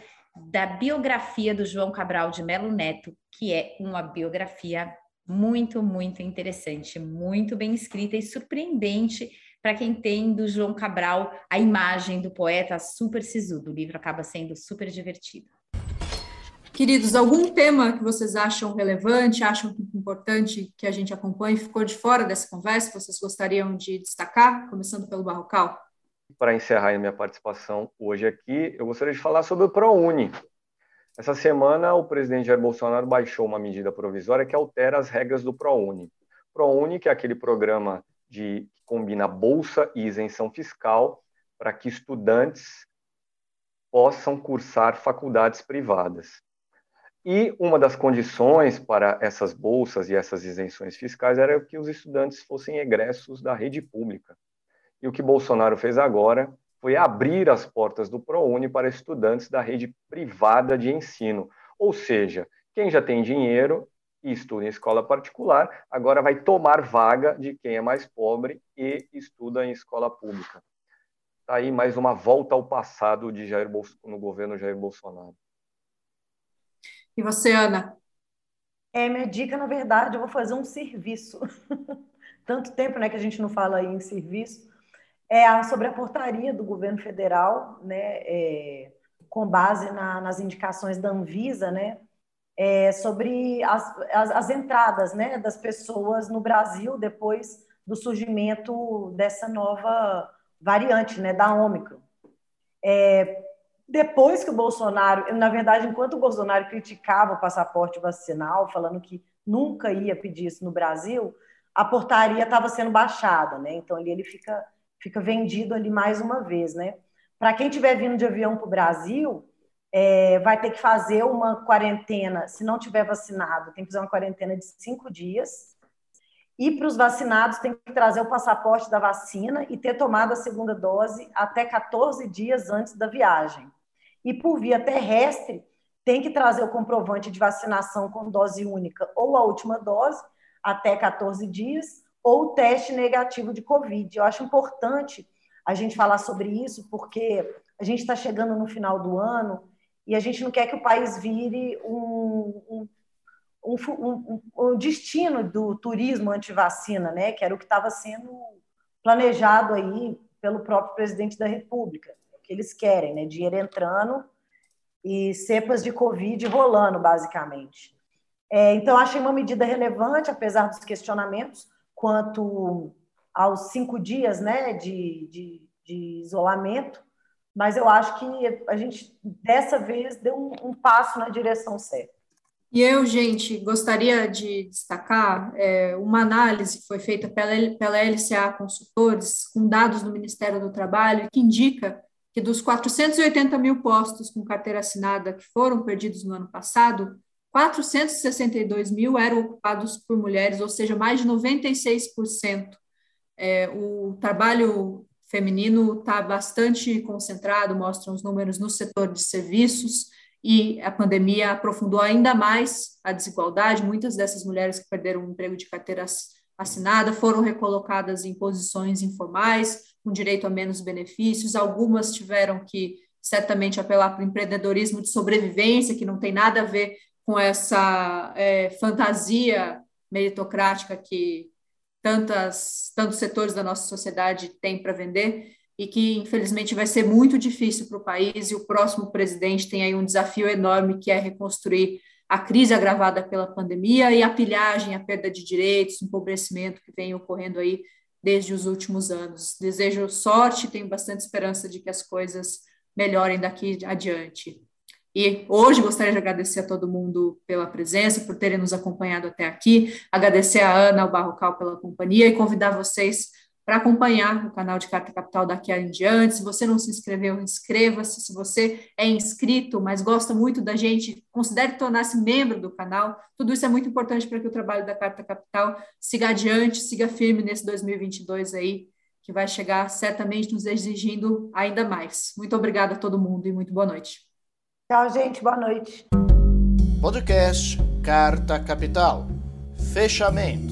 da biografia do João Cabral de Melo Neto, que é uma biografia muito, muito interessante, muito bem escrita e surpreendente para quem tem do João Cabral a imagem do poeta super sisudo. O livro acaba sendo super divertido. Queridos, algum tema que vocês acham relevante, acham importante que a gente acompanhe, ficou de fora dessa conversa, vocês gostariam de destacar, começando pelo Barrocal? Para encerrar a minha participação hoje aqui, eu gostaria de falar sobre o ProUni, essa semana, o presidente Jair Bolsonaro baixou uma medida provisória que altera as regras do ProUni. ProUni, que é aquele programa de, que combina bolsa e isenção fiscal para que estudantes possam cursar faculdades privadas. E uma das condições para essas bolsas e essas isenções fiscais era que os estudantes fossem egressos da rede pública. E o que Bolsonaro fez agora foi abrir as portas do ProUni para estudantes da rede privada de ensino. Ou seja, quem já tem dinheiro e estuda em escola particular, agora vai tomar vaga de quem é mais pobre e estuda em escola pública. Está aí mais uma volta ao passado de Jair no governo Jair Bolsonaro. E você, Ana? É, minha dica, na verdade, eu vou fazer um serviço. Tanto tempo né, que a gente não fala aí em serviço. É sobre a portaria do governo federal, né, é, com base na, nas indicações da Anvisa, né, é, sobre as, as, as, entradas né, das pessoas no Brasil depois do surgimento dessa nova variante, né, da Ômicron. É, depois que o Bolsonaro, na verdade, enquanto o Bolsonaro criticava o passaporte vacinal, falando que nunca ia pedir isso no Brasil, a portaria estava sendo baixada, né? Então ali ele fica, fica vendido ali mais uma vez, né? Para quem estiver vindo de avião para o Brasil, é, vai ter que fazer uma quarentena, se não tiver vacinado, tem que fazer uma quarentena de cinco dias. E para os vacinados, tem que trazer o passaporte da vacina e ter tomado a segunda dose até 14 dias antes da viagem. E por via terrestre, tem que trazer o comprovante de vacinação com dose única ou a última dose, até 14 dias, ou o teste negativo de Covid. Eu acho importante a gente falar sobre isso, porque a gente está chegando no final do ano e a gente não quer que o país vire um, um, um, um destino do turismo anti-vacina, né? que era o que estava sendo planejado aí pelo próprio presidente da República que eles querem, né? Dinheiro entrando e cepas de Covid rolando, basicamente. É, então, achei uma medida relevante, apesar dos questionamentos quanto aos cinco dias né, de, de, de isolamento, mas eu acho que a gente, dessa vez, deu um, um passo na direção certa. E eu, gente, gostaria de destacar é, uma análise que foi feita pela, pela LCA Consultores, com dados do Ministério do Trabalho, que indica que dos 480 mil postos com carteira assinada que foram perdidos no ano passado, 462 mil eram ocupados por mulheres, ou seja, mais de 96%. É, o trabalho feminino está bastante concentrado, mostram os números no setor de serviços, e a pandemia aprofundou ainda mais a desigualdade. Muitas dessas mulheres que perderam o emprego de carteira assinada foram recolocadas em posições informais, com direito a menos benefícios, algumas tiveram que certamente apelar para o empreendedorismo de sobrevivência, que não tem nada a ver com essa é, fantasia meritocrática que tantas, tantos setores da nossa sociedade têm para vender e que, infelizmente, vai ser muito difícil para o país e o próximo presidente tem aí um desafio enorme que é reconstruir a crise agravada pela pandemia e a pilhagem, a perda de direitos, o empobrecimento que vem ocorrendo aí desde os últimos anos. Desejo sorte, tenho bastante esperança de que as coisas melhorem daqui adiante. E hoje gostaria de agradecer a todo mundo pela presença, por terem nos acompanhado até aqui, agradecer a Ana, ao Barrocal pela companhia e convidar vocês para acompanhar o canal de Carta Capital daqui em diante. Se você não se inscreveu, inscreva-se. Se você é inscrito, mas gosta muito da gente, considere tornar-se membro do canal. Tudo isso é muito importante para que o trabalho da Carta Capital siga adiante, siga firme nesse 2022 aí, que vai chegar certamente nos exigindo ainda mais. Muito obrigada a todo mundo e muito boa noite. Tchau, gente. Boa noite. Podcast Carta Capital. Fechamento.